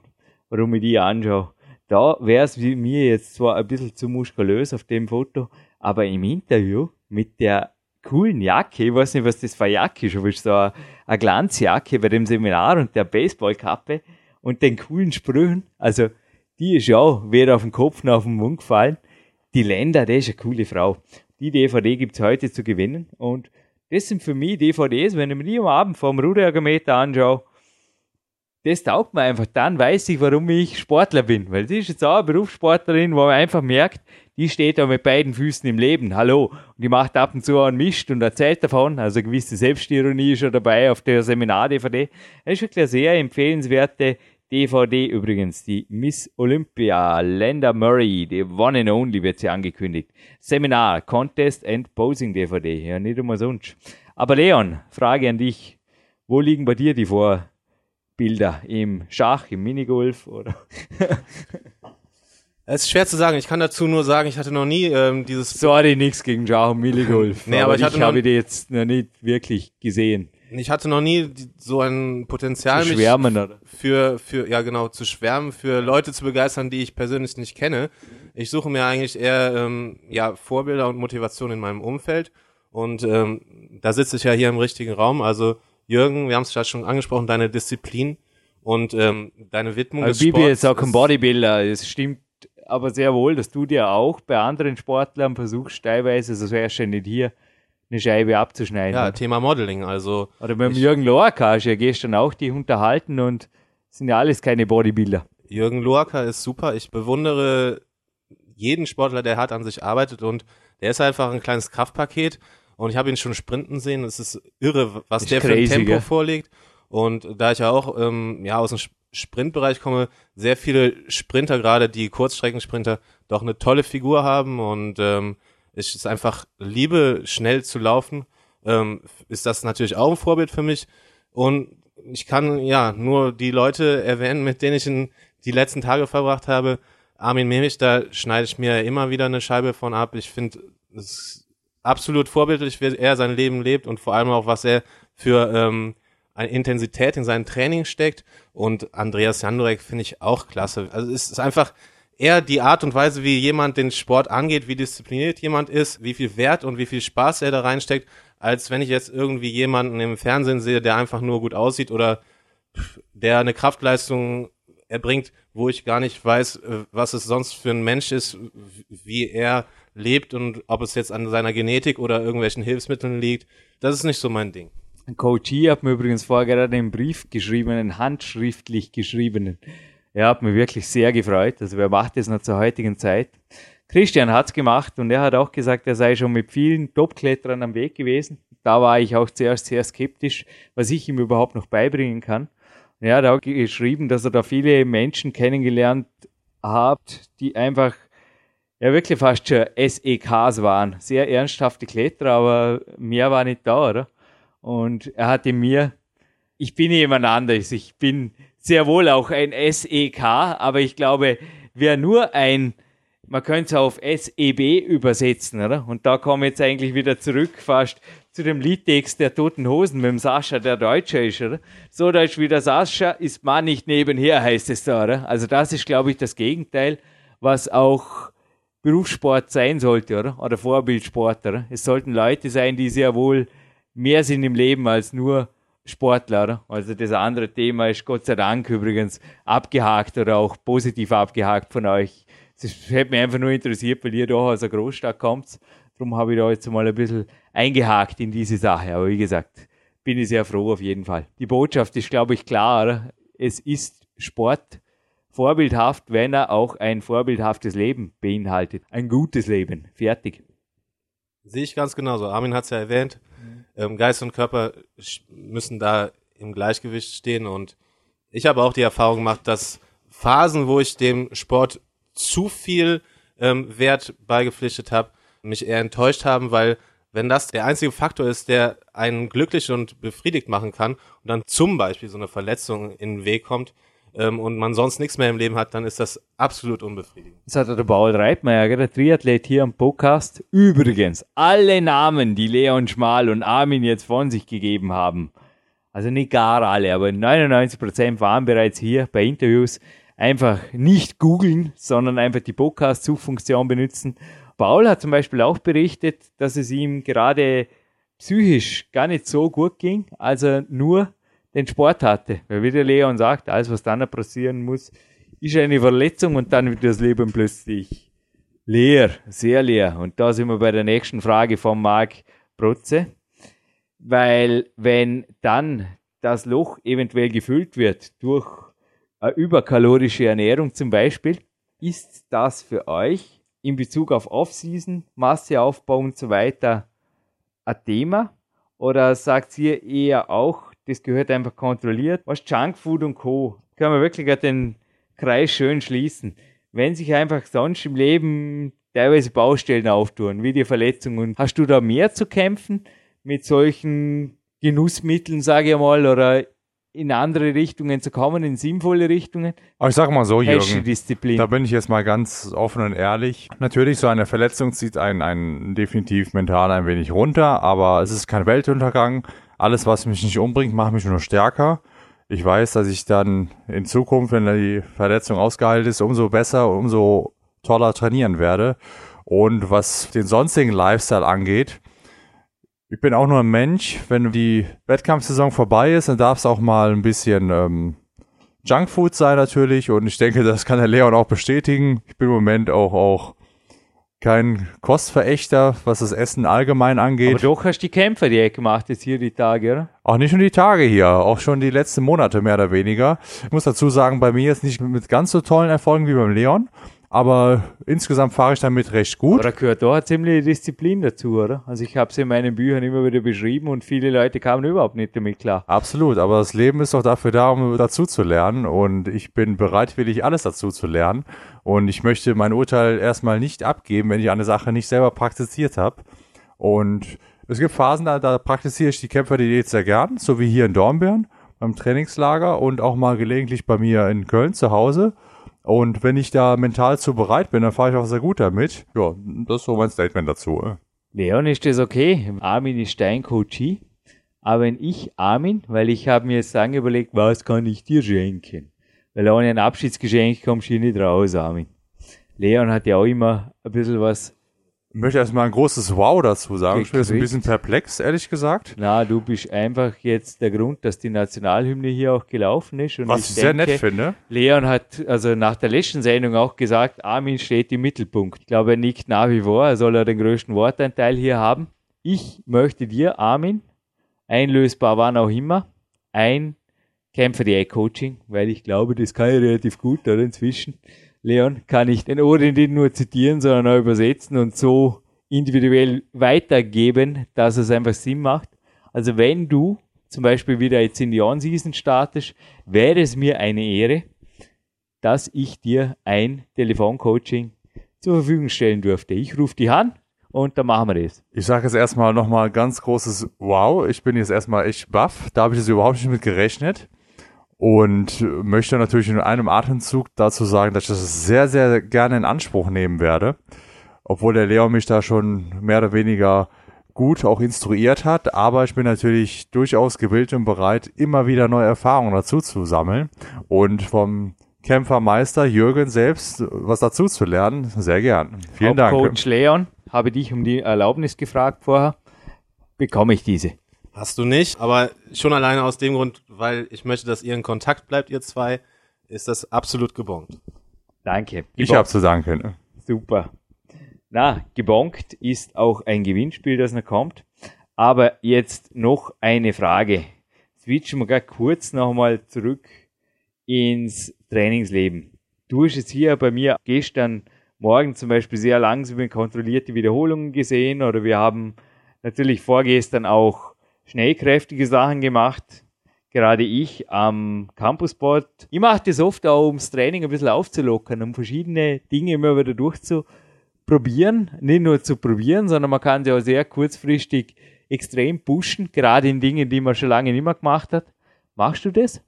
warum ich die anschaue. Da wäre es mir jetzt zwar ein bisschen zu muskulös auf dem Foto, aber im Interview mit der coolen Jacke, ich weiß nicht, was das für eine Jacke ist, aber ist so eine, eine Glanzjacke bei dem Seminar und der Baseballkappe und den coolen Sprüchen, also die ist ja weder auf den Kopf noch auf den Mund gefallen. Die Länder, die ist eine coole Frau. Die DVD gibt's heute zu gewinnen und das sind für mich DVDs, wenn ich mir die am Abend vom Ruderergometer anschaue, das taugt mir einfach. Dann weiß ich, warum ich Sportler bin. Weil sie ist jetzt auch eine Berufssportlerin, wo man einfach merkt, die steht da mit beiden Füßen im Leben. Hallo. Und die macht ab und zu einen Mist und erzählt davon. Also eine gewisse Selbstironie ist schon dabei auf der Seminar-DVD. Das ist wirklich eine sehr empfehlenswerte DVD übrigens. Die Miss Olympia Landa Murray, die One and Only wird sie angekündigt. Seminar, Contest and Posing DVD. Ja, nicht immer sonst. Aber Leon, Frage an dich. Wo liegen bei dir die Vor Bilder im Schach, im Minigolf oder? [laughs] Es ist schwer zu sagen. Ich kann dazu nur sagen, ich hatte noch nie ähm, dieses. Sorry, nichts gegen Schach und Minigolf. nee, aber, aber ich, ich habe die jetzt noch nicht wirklich gesehen. Ich hatte noch nie so ein Potenzial, zu schwärmen, mich oder? für für ja genau zu schwärmen, für Leute zu begeistern, die ich persönlich nicht kenne. Ich suche mir eigentlich eher ähm, ja Vorbilder und Motivation in meinem Umfeld und ähm, da sitze ich ja hier im richtigen Raum. Also Jürgen, wir haben es ja schon angesprochen, deine Disziplin und ähm, deine Widmung also des Bibi Sports. ist auch kein Bodybuilder, es stimmt aber sehr wohl, dass du dir auch bei anderen Sportlern versuchst, teilweise, so wärst du nicht hier, eine Scheibe abzuschneiden. Ja, Thema Modeling, also. Oder beim Jürgen Loacker hast du ja gestern auch die unterhalten und sind ja alles keine Bodybuilder. Jürgen Loacker ist super. Ich bewundere jeden Sportler, der hart an sich arbeitet und der ist einfach ein kleines Kraftpaket und ich habe ihn schon sprinten sehen. Es ist irre, was ist der crazy, für ein Tempo gell? vorlegt. Und da ich ja auch ähm, ja aus dem Sprintbereich komme, sehr viele Sprinter, gerade die Kurzstreckensprinter, doch eine tolle Figur haben und ähm, ich es einfach liebe, schnell zu laufen, ähm, ist das natürlich auch ein Vorbild für mich. Und ich kann ja nur die Leute erwähnen, mit denen ich in die letzten Tage verbracht habe. Armin Memich, da schneide ich mir immer wieder eine Scheibe von ab. Ich finde es absolut vorbildlich, wie er sein Leben lebt und vor allem auch, was er für ähm, eine Intensität in sein Training steckt. Und Andreas Jandorek finde ich auch klasse. Also es ist einfach eher die Art und Weise, wie jemand den Sport angeht, wie diszipliniert jemand ist, wie viel Wert und wie viel Spaß er da reinsteckt, als wenn ich jetzt irgendwie jemanden im Fernsehen sehe, der einfach nur gut aussieht oder der eine Kraftleistung erbringt, wo ich gar nicht weiß, äh, was es sonst für ein Mensch ist, wie er lebt und ob es jetzt an seiner Genetik oder irgendwelchen Hilfsmitteln liegt. Das ist nicht so mein Ding. Coach hier hat mir übrigens vorher gerade einen Brief geschrieben, einen handschriftlich geschriebenen. Er hat mir wirklich sehr gefreut. Also wer macht das noch zur heutigen Zeit? Christian hat's gemacht und er hat auch gesagt, er sei schon mit vielen Topkletterern am Weg gewesen. Da war ich auch zuerst sehr skeptisch, was ich ihm überhaupt noch beibringen kann. Er hat auch geschrieben, dass er da viele Menschen kennengelernt hat, die einfach ja wirklich fast schon SEKs waren. Sehr ernsthafte Kletterer, aber mehr war nicht da, oder? Und er hatte mir, ich bin jemand anderes, ich bin sehr wohl auch ein SEK, aber ich glaube, wer nur ein, man könnte es auf SEB übersetzen, oder? Und da komme ich jetzt eigentlich wieder zurück fast zu dem Liedtext der Toten Hosen mit dem Sascha, der Deutscher ist, oder? So deutsch wie der Sascha ist man nicht nebenher, heißt es da, oder? Also das ist, glaube ich, das Gegenteil, was auch Berufssport sein sollte, oder? Oder Vorbildsport? Es sollten Leute sein, die sehr wohl mehr sind im Leben als nur Sportler? Also das andere Thema ist Gott sei Dank übrigens abgehakt oder auch positiv abgehakt von euch. Das hätte mich einfach nur interessiert, weil ihr da aus einer Großstadt kommt. Darum habe ich da jetzt mal ein bisschen eingehakt in diese Sache. Aber wie gesagt, bin ich sehr froh auf jeden Fall. Die Botschaft ist, glaube ich, klar. Oder? Es ist Sport vorbildhaft, wenn er auch ein vorbildhaftes Leben beinhaltet. Ein gutes Leben. Fertig. Sehe ich ganz genauso. Armin hat es ja erwähnt. Mhm. Ähm, Geist und Körper müssen da im Gleichgewicht stehen. Und ich habe auch die Erfahrung gemacht, dass Phasen, wo ich dem Sport zu viel ähm, Wert beigepflichtet habe, mich eher enttäuscht haben, weil wenn das der einzige Faktor ist, der einen glücklich und befriedigt machen kann und dann zum Beispiel so eine Verletzung in den Weg kommt, ähm, und man sonst nichts mehr im Leben hat, dann ist das absolut unbefriedigend. Das hat der Paul Reitmeier, der Triathlet hier am Podcast. Übrigens, alle Namen, die Leon Schmal und Armin jetzt von sich gegeben haben, also nicht gar alle, aber 99% waren bereits hier bei Interviews, einfach nicht googeln, sondern einfach die Podcast-Suchfunktion benutzen. Paul hat zum Beispiel auch berichtet, dass es ihm gerade psychisch gar nicht so gut ging, als er nur den Sport hatte. Weil wie der Leon sagt, alles was dann passieren muss, ist eine Verletzung und dann wird das Leben plötzlich leer, sehr leer. Und da sind wir bei der nächsten Frage von Marc Protze. Weil wenn dann das Loch eventuell gefüllt wird durch eine überkalorische Ernährung zum Beispiel, ist das für euch in Bezug auf Off-Season, Masseaufbau und so weiter ein Thema? Oder sagt ihr eher auch, das gehört einfach kontrolliert? Was Junkfood und Co. Können wir wirklich den Kreis schön schließen. Wenn sich einfach sonst im Leben teilweise Baustellen auftun, wie die Verletzungen, hast du da mehr zu kämpfen mit solchen Genussmitteln, sage ich mal, oder in andere Richtungen zu kommen, in sinnvolle Richtungen? Aber ich sag mal so, Jürgen, Disziplin? da bin ich jetzt mal ganz offen und ehrlich. Natürlich, so eine Verletzung zieht einen, einen definitiv mental ein wenig runter, aber es ist kein Weltuntergang. Alles, was mich nicht umbringt, macht mich nur stärker. Ich weiß, dass ich dann in Zukunft, wenn die Verletzung ausgeheilt ist, umso besser, umso toller trainieren werde. Und was den sonstigen Lifestyle angeht, ich bin auch nur ein Mensch. Wenn die Wettkampfsaison vorbei ist, dann darf es auch mal ein bisschen ähm, Junkfood sein natürlich. Und ich denke, das kann der Leon auch bestätigen. Ich bin im Moment auch, auch kein Kostverächter, was das Essen allgemein Aber angeht. doch hast du die Kämpfer die gemacht jetzt hier die Tage, oder? Auch nicht nur die Tage hier, auch schon die letzten Monate mehr oder weniger. Ich muss dazu sagen, bei mir jetzt nicht mit ganz so tollen Erfolgen wie beim Leon, aber insgesamt fahre ich damit recht gut. Aber da gehört doch eine ziemliche Disziplin dazu, oder? Also ich habe es in meinen Büchern immer wieder beschrieben und viele Leute kamen überhaupt nicht damit klar. Absolut, aber das Leben ist doch dafür da, um dazu zu lernen und ich bin bereitwillig, alles dazu zu lernen und ich möchte mein Urteil erstmal nicht abgeben, wenn ich eine Sache nicht selber praktiziert habe und es gibt Phasen, da, da praktiziere ich die Kämpferdiät sehr gern, so wie hier in Dornbirn beim Trainingslager und auch mal gelegentlich bei mir in Köln zu Hause. Und wenn ich da mental zu bereit bin, dann fahre ich auch sehr gut damit. Ja, das ist so mein Statement dazu. Leon, ist das okay? Armin ist dein Coachie. Aber wenn ich Armin, weil ich habe mir jetzt lang überlegt, was kann ich dir schenken? Weil ohne ein Abschiedsgeschenk kommst du nicht raus, Armin. Leon hat ja auch immer ein bisschen was möchte erstmal ein großes Wow dazu sagen. Ich bin ein Gekriegt. bisschen perplex, ehrlich gesagt. Na, du bist einfach jetzt der Grund, dass die Nationalhymne hier auch gelaufen ist. Und Was ich sehr nett finde. Leon hat also nach der letzten Sendung auch gesagt, Armin steht im Mittelpunkt. Ich glaube, er nickt nach wie vor, er soll ja den größten Wortanteil hier haben. Ich möchte dir, Armin, einlösbar wann auch immer, ein Kämpfer Coaching, weil ich glaube, das kann ich relativ gut, oder inzwischen. Leon, kann ich den Ohren nicht nur zitieren, sondern auch übersetzen und so individuell weitergeben, dass es einfach Sinn macht. Also wenn du zum Beispiel wieder jetzt in die On-Season startest, wäre es mir eine Ehre, dass ich dir ein Telefoncoaching zur Verfügung stellen dürfte. Ich rufe dich an und dann machen wir das. Ich sage jetzt erstmal nochmal ganz großes Wow. Ich bin jetzt erstmal echt baff. Da habe ich jetzt überhaupt nicht mit gerechnet. Und möchte natürlich in einem Atemzug dazu sagen, dass ich das sehr, sehr gerne in Anspruch nehmen werde. Obwohl der Leon mich da schon mehr oder weniger gut auch instruiert hat. Aber ich bin natürlich durchaus gewillt und bereit, immer wieder neue Erfahrungen dazu zu sammeln. Und vom Kämpfermeister Jürgen selbst was dazu zu lernen, sehr gern. Vielen Dank. Coach Leon, habe dich um die Erlaubnis gefragt vorher. Bekomme ich diese? Hast du nicht, aber schon alleine aus dem Grund, weil ich möchte, dass ihr in Kontakt bleibt, ihr zwei, ist das absolut gebongt. Danke. Ich habe zu danken. Super. Na, gebonkt ist auch ein Gewinnspiel, das noch kommt. Aber jetzt noch eine Frage. Switchen wir gerade kurz nochmal zurück ins Trainingsleben. Du hast jetzt hier bei mir gestern Morgen zum Beispiel sehr langsam kontrollierte Wiederholungen gesehen oder wir haben natürlich vorgestern auch schnellkräftige Sachen gemacht. Gerade ich am Campusboard. Ich mache das oft auch, um das Training ein bisschen aufzulockern, um verschiedene Dinge immer wieder durchzuprobieren. Nicht nur zu probieren, sondern man kann sie auch sehr kurzfristig extrem pushen, gerade in Dingen, die man schon lange nicht mehr gemacht hat. Machst du das?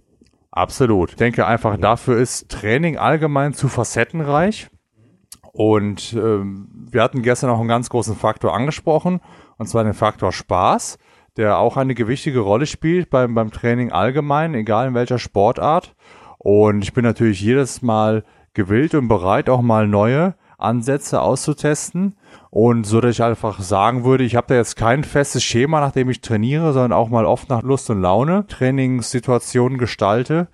Absolut. Ich denke einfach, dafür ist Training allgemein zu facettenreich. Und ähm, wir hatten gestern auch einen ganz großen Faktor angesprochen, und zwar den Faktor Spaß, der auch eine gewichtige Rolle spielt beim, beim Training allgemein, egal in welcher Sportart. Und ich bin natürlich jedes Mal gewillt und bereit, auch mal neue Ansätze auszutesten. Und so, dass ich einfach sagen würde, ich habe da jetzt kein festes Schema, nach dem ich trainiere, sondern auch mal oft nach Lust und Laune Trainingssituationen gestalte.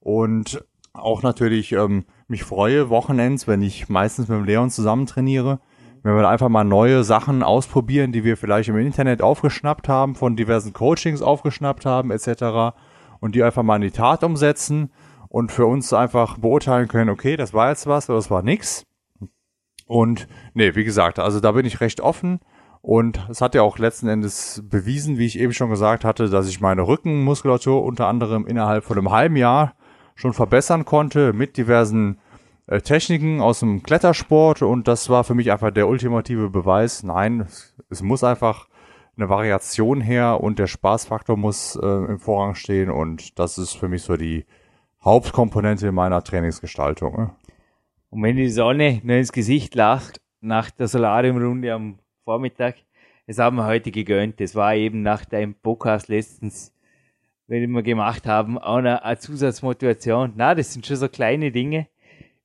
Und auch natürlich ähm, mich freue, Wochenends, wenn ich meistens mit dem Leon zusammen trainiere, wenn wir einfach mal neue Sachen ausprobieren, die wir vielleicht im Internet aufgeschnappt haben, von diversen Coachings aufgeschnappt haben, etc. Und die einfach mal in die Tat umsetzen und für uns einfach beurteilen können, okay, das war jetzt was oder das war nix. Und nee, wie gesagt, also da bin ich recht offen. Und es hat ja auch letzten Endes bewiesen, wie ich eben schon gesagt hatte, dass ich meine Rückenmuskulatur unter anderem innerhalb von einem halben Jahr schon verbessern konnte mit diversen äh, Techniken aus dem Klettersport. Und das war für mich einfach der ultimative Beweis. Nein, es, muss einfach eine Variation her und der Spaßfaktor muss äh, im Vorrang stehen. Und das ist für mich so die Hauptkomponente meiner Trainingsgestaltung. Ne? Und wenn die Sonne nur ins Gesicht lacht, nach der Solariumrunde am Vormittag, das haben wir heute gegönnt. Das war eben nach deinem Podcast letztens, wenn wir gemacht haben, auch eine, eine Zusatzmotivation. Na, das sind schon so kleine Dinge.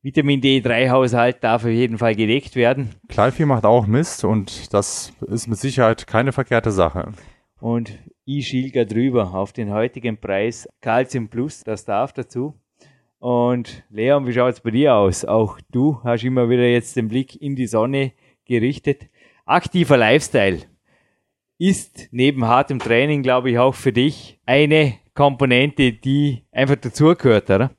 Vitamin D3-Haushalt darf auf jeden Fall gedeckt werden. Kleinvieh macht auch Mist und das ist mit Sicherheit keine verkehrte Sache. Und ich schilger drüber auf den heutigen Preis. Calcium Plus, das darf dazu. Und Leon, wie schaut es bei dir aus? Auch du hast immer wieder jetzt den Blick in die Sonne gerichtet. Aktiver Lifestyle ist neben hartem Training, glaube ich, auch für dich eine Komponente, die einfach dazugehört, oder?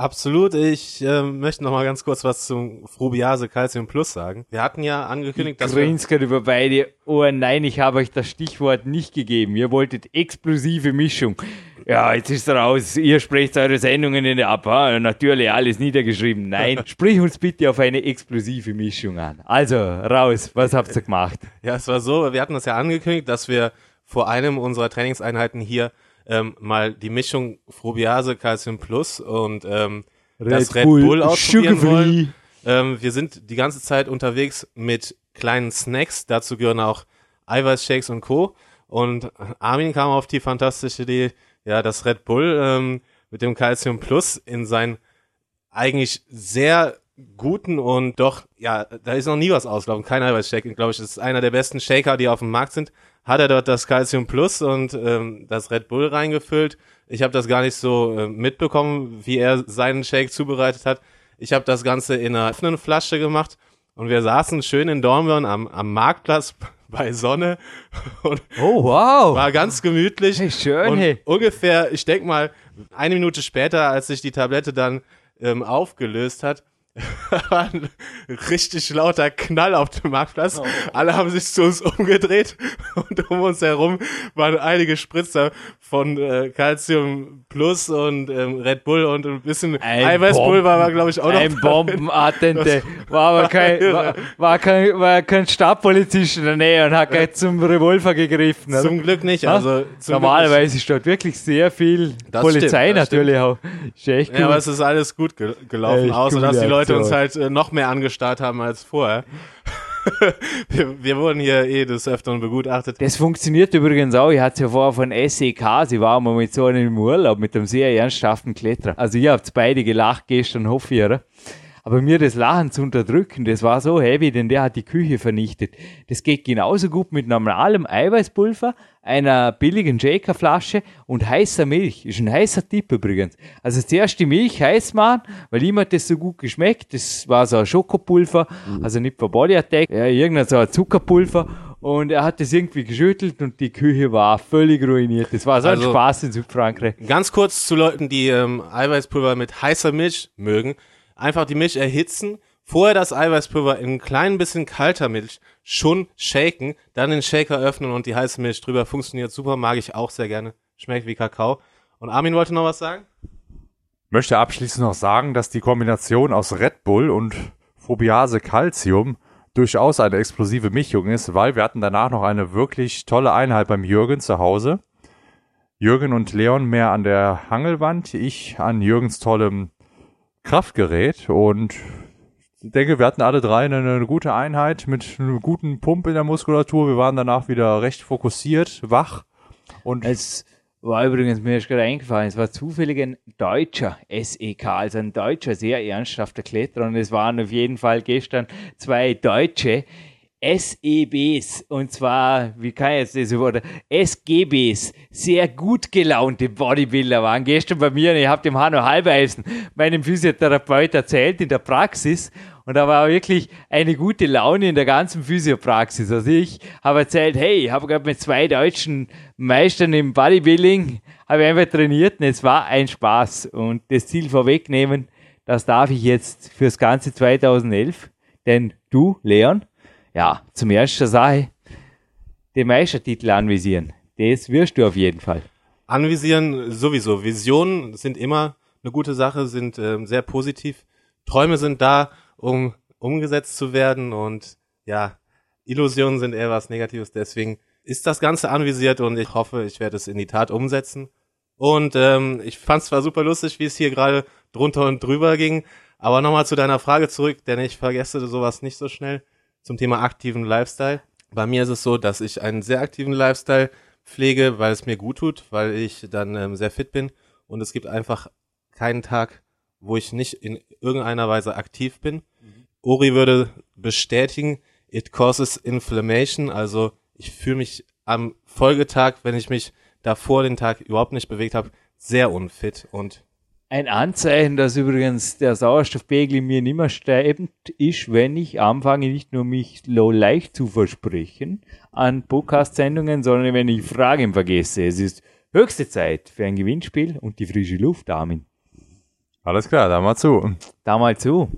Absolut. Ich äh, möchte noch mal ganz kurz was zum Frubiase Calcium Plus sagen. Wir hatten ja angekündigt, dass Grinst gerade über beide Ohren. Nein, ich habe euch das Stichwort nicht gegeben. Ihr wolltet explosive Mischung. Ja, jetzt ist raus. Ihr sprecht eure Sendungen in der ab. Ah, natürlich alles niedergeschrieben. Nein, [laughs] sprich uns bitte auf eine explosive Mischung an. Also, raus. Was habt ihr gemacht? Ja, es war so, wir hatten das ja angekündigt, dass wir vor einem unserer Trainingseinheiten hier ähm, mal die Mischung Frubiase Calcium Plus und ähm, Red das Red Bull, Bull ausprobieren Sugar wollen. Ähm, wir sind die ganze Zeit unterwegs mit kleinen Snacks. Dazu gehören auch Eiweißshakes und Co. Und Armin kam auf die fantastische Idee, ja, das Red Bull ähm, mit dem Calcium Plus in sein eigentlich sehr guten und doch, ja, da ist noch nie was ausgelaufen. Kein Eiweißshake, glaube ich, das ist einer der besten Shaker, die auf dem Markt sind. Hat er dort das Calcium Plus und ähm, das Red Bull reingefüllt. Ich habe das gar nicht so äh, mitbekommen, wie er seinen Shake zubereitet hat. Ich habe das Ganze in einer offenen Flasche gemacht und wir saßen schön in Dornbirn am, am Marktplatz [laughs] bei Sonne [laughs] und Oh, wow. war ganz gemütlich. Hey, schön, und hey. ungefähr, ich denk mal, eine Minute später, als sich die Tablette dann ähm, aufgelöst hat, [laughs] richtig lauter Knall auf dem Marktplatz. Oh. Alle haben sich zu uns umgedreht und um uns herum waren einige Spritzer von äh, Calcium Plus und ähm, Red Bull und ein bisschen Ein Eiweißpulver Bomben- war, glaube ich, auch noch Ein. Bombenattente. War aber kein, [laughs] war, war kein, war kein Stadtpolizist in der Nähe und hat gleich zum Revolver gegriffen. oder? Zum Glück nicht. Also Normalerweise ist dort wirklich sehr viel Das Polizei stimmt, natürlich auch. Ist echt Glück nicht. Ja, cool. aber es ist alles gut ge gelaufen, außer coole dass die Leute uns Aktion. halt äh, noch mehr angestarrt haben als vorher. [laughs] wir, wir wurden hier eh des Öfteren begutachtet. Das funktioniert übrigens auch. Ich hatte ja vorher von SEK, sie waren mal mit so einem im Urlaub, mit einem sehr ernsthaften Kletterer. Also ihr habt beide gelacht gestern, hoffe ich, oder? Aber mir das Lachen zu unterdrücken, das war so heavy, denn der hat die Küche vernichtet. Das geht genauso gut mit normalem Eiweißpulver, einer billigen Shakerflasche und heißer Milch. Ist ein heißer Tipp übrigens. Also zuerst die Milch heiß machen, weil ihm hat das so gut geschmeckt. Das war so ein Schokopulver, also nicht von Body Attack, ja, irgendein so ein Zuckerpulver. Und er hat das irgendwie geschüttelt und die Küche war völlig ruiniert. Das war so ein Also- Spaß in Südfrankreich. Ganz kurz zu Leuten, die ähm, Eiweißpulver mit heißer Milch mögen. Einfach die Milch erhitzen, vorher das Eiweißpulver in ein klein bisschen kalter Milch schon shaken, dann den Shaker öffnen und die heiße Milch drüber. Funktioniert super, mag ich auch sehr gerne. Schmeckt wie Kakao. Und Armin wollte noch was sagen? möchte abschließend noch sagen, dass die Kombination aus Red Bull und Phobiase Calcium durchaus eine explosive Mischung ist, weil wir hatten danach noch eine wirklich tolle Einheit beim Jürgen zu Hause. Jürgen und Leon mehr an der Hangelwand, ich an Jürgens tollem Kraftgerät und ich denke, wir hatten alle drei eine, eine, gute Einheit mit einem guten Pump in der Muskulatur. Wir waren danach wieder recht fokussiert, wach und es war übrigens, mir ist gerade eingefallen, es war zufällig ein deutscher SEK, also ein deutscher, sehr ernsthafter Kletterer. Und es waren auf jeden Fall gestern zwei Deutsche SEBs, und zwar, wie kann ich jetzt das Wort, SGBs, sehr gut gelaunte Bodybuilder waren gestern bei mir und ich habe dem Hanno Halbeisen, meinem Physiotherapeut, erzählt in der Praxis und da war wirklich eine gute Laune in der ganzen Physiopraxis. Also ich habe erzählt, hey, ich habe gerade mit zwei deutschen Meistern im Bodybuilding, habe einfach trainiert und es war ein Spaß. Und das Ziel vorwegnehmen, das darf ich jetzt fürs ganze 2011. Denn du, Leon, ja, zum ersten Sache, den Meistertitel anvisieren. Das wirst du auf jeden Fall. Anvisieren sowieso. Visionen sind immer eine gute Sache, sind ähm, sehr positiv. Träume sind da um umgesetzt zu werden und ja, Illusionen sind eher was Negatives, deswegen ist das Ganze anvisiert und ich hoffe, ich werde es in die Tat umsetzen. Und ähm, ich fand es zwar super lustig, wie es hier gerade drunter und drüber ging, aber nochmal zu deiner Frage zurück, denn ich vergesse sowas nicht so schnell zum Thema aktiven Lifestyle. Bei mir ist es so, dass ich einen sehr aktiven Lifestyle pflege, weil es mir gut tut, weil ich dann ähm, sehr fit bin und es gibt einfach keinen Tag, wo ich nicht in irgendeiner Weise aktiv bin. Mhm. Uri würde bestätigen, it causes inflammation, also ich fühle mich am Folgetag, wenn ich mich davor den Tag überhaupt nicht bewegt habe, sehr unfit und ein Anzeichen, dass übrigens der Sauerstoffpegel in mir nicht mehr steigend ist, wenn ich anfange, nicht nur mich low leicht zu versprechen an Podcast-Sendungen, sondern wenn ich Fragen vergesse. Es ist höchste Zeit für ein Gewinnspiel und die frische Luft, Armin. Alles klar, da mal zu. Da mal zu.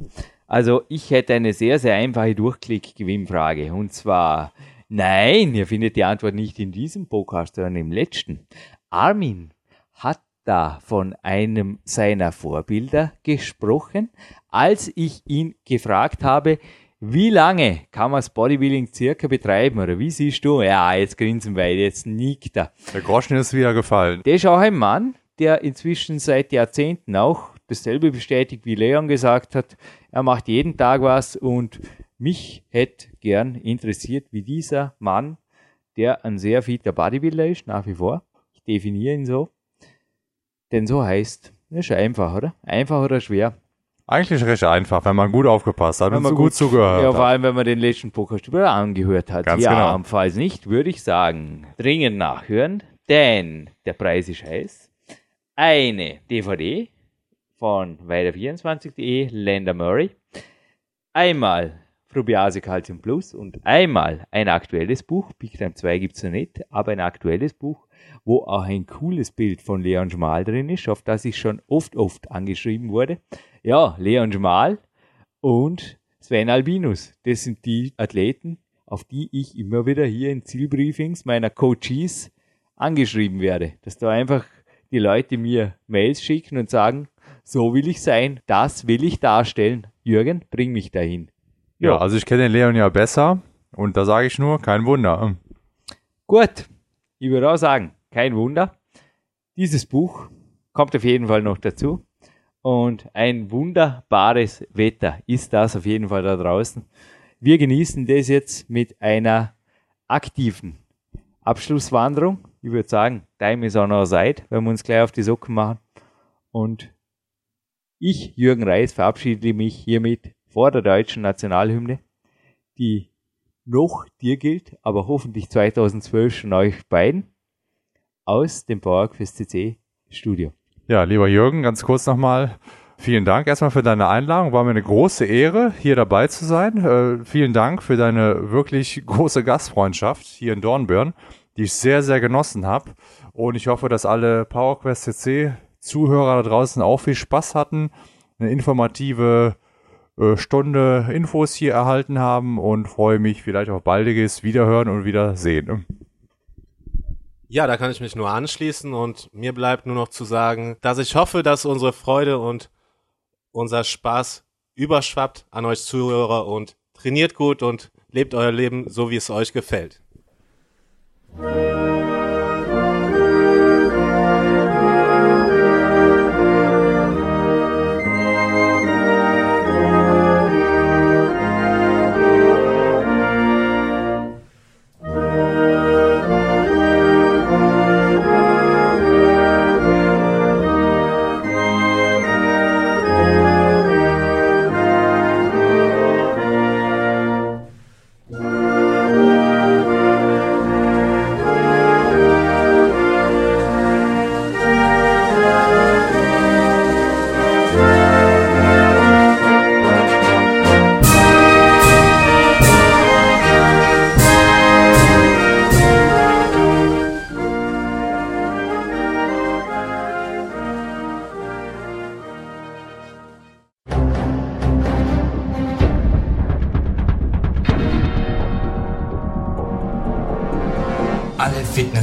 Also ich hätte eine sehr, sehr einfache Durchklick-Gewinnfrage. Und zwar, nein, ihr findet die Antwort nicht in diesem Podcast, sondern im letzten. Armin hat da von einem seiner Vorbilder gesprochen, als ich ihn gefragt habe, wie lange kann man das Bodybuilding circa betreiben? Oder wie siehst du? Ja, jetzt grinsen wir, jetzt nickt er. Der Groschen ist wieder gefallen. Der ist auch ein Mann, der inzwischen seit Jahrzehnten auch dasselbe bestätigt, wie Leon gesagt hat. Er macht jeden Tag was und mich hätte gern interessiert, wie dieser Mann, der ein sehr fitter Bodybuilder ist, nach wie vor, ich definiere ihn so, denn so heißt, ist einfach, oder? Einfach oder schwer? Eigentlich recht einfach, wenn man gut aufgepasst hat wenn und man gut, zugehört ja, hat. Ja, vor allem, wenn man den letzten Podcast über angehört hat. Ganz ja, genau. falls nicht, würde ich sagen, dringend nachhören, denn der Preis ist heiß. Eine DVD von weiter24.de, Lander Murray. Einmal Frubiase Calcium Plus und einmal ein aktuelles Buch. Big Time 2 gibt es noch nicht, aber ein aktuelles Buch, wo auch ein cooles Bild von Leon Schmal drin ist, auf das ich schon oft, oft angeschrieben wurde. Ja, Leon Schmal und Sven Albinus. Das sind die Athleten, auf die ich immer wieder hier in Zielbriefings meiner Coaches angeschrieben werde. Dass da einfach die Leute mir Mails schicken und sagen, so will ich sein, das will ich darstellen. Jürgen, bring mich dahin. Ja, ja also ich kenne den Leon ja besser und da sage ich nur, kein Wunder. Gut, ich würde auch sagen, kein Wunder. Dieses Buch kommt auf jeden Fall noch dazu. Und ein wunderbares Wetter ist das auf jeden Fall da draußen. Wir genießen das jetzt mit einer aktiven Abschlusswanderung. Ich würde sagen, Time is on our side, wenn wir uns gleich auf die Socken machen. Und ich, Jürgen Reis, verabschiede mich hiermit vor der deutschen Nationalhymne, die noch dir gilt, aber hoffentlich 2012 schon euch beiden, aus dem PowerQuest CC Studio. Ja, lieber Jürgen, ganz kurz nochmal. Vielen Dank erstmal für deine Einladung. War mir eine große Ehre, hier dabei zu sein. Äh, vielen Dank für deine wirklich große Gastfreundschaft hier in Dornbirn, die ich sehr, sehr genossen habe. Und ich hoffe, dass alle PowerQuest CC Zuhörer da draußen auch viel Spaß hatten, eine informative äh, Stunde Infos hier erhalten haben und freue mich vielleicht auf baldiges Wiederhören und Wiedersehen. Ja, da kann ich mich nur anschließen und mir bleibt nur noch zu sagen, dass ich hoffe, dass unsere Freude und unser Spaß überschwappt an euch Zuhörer und trainiert gut und lebt euer Leben so, wie es euch gefällt.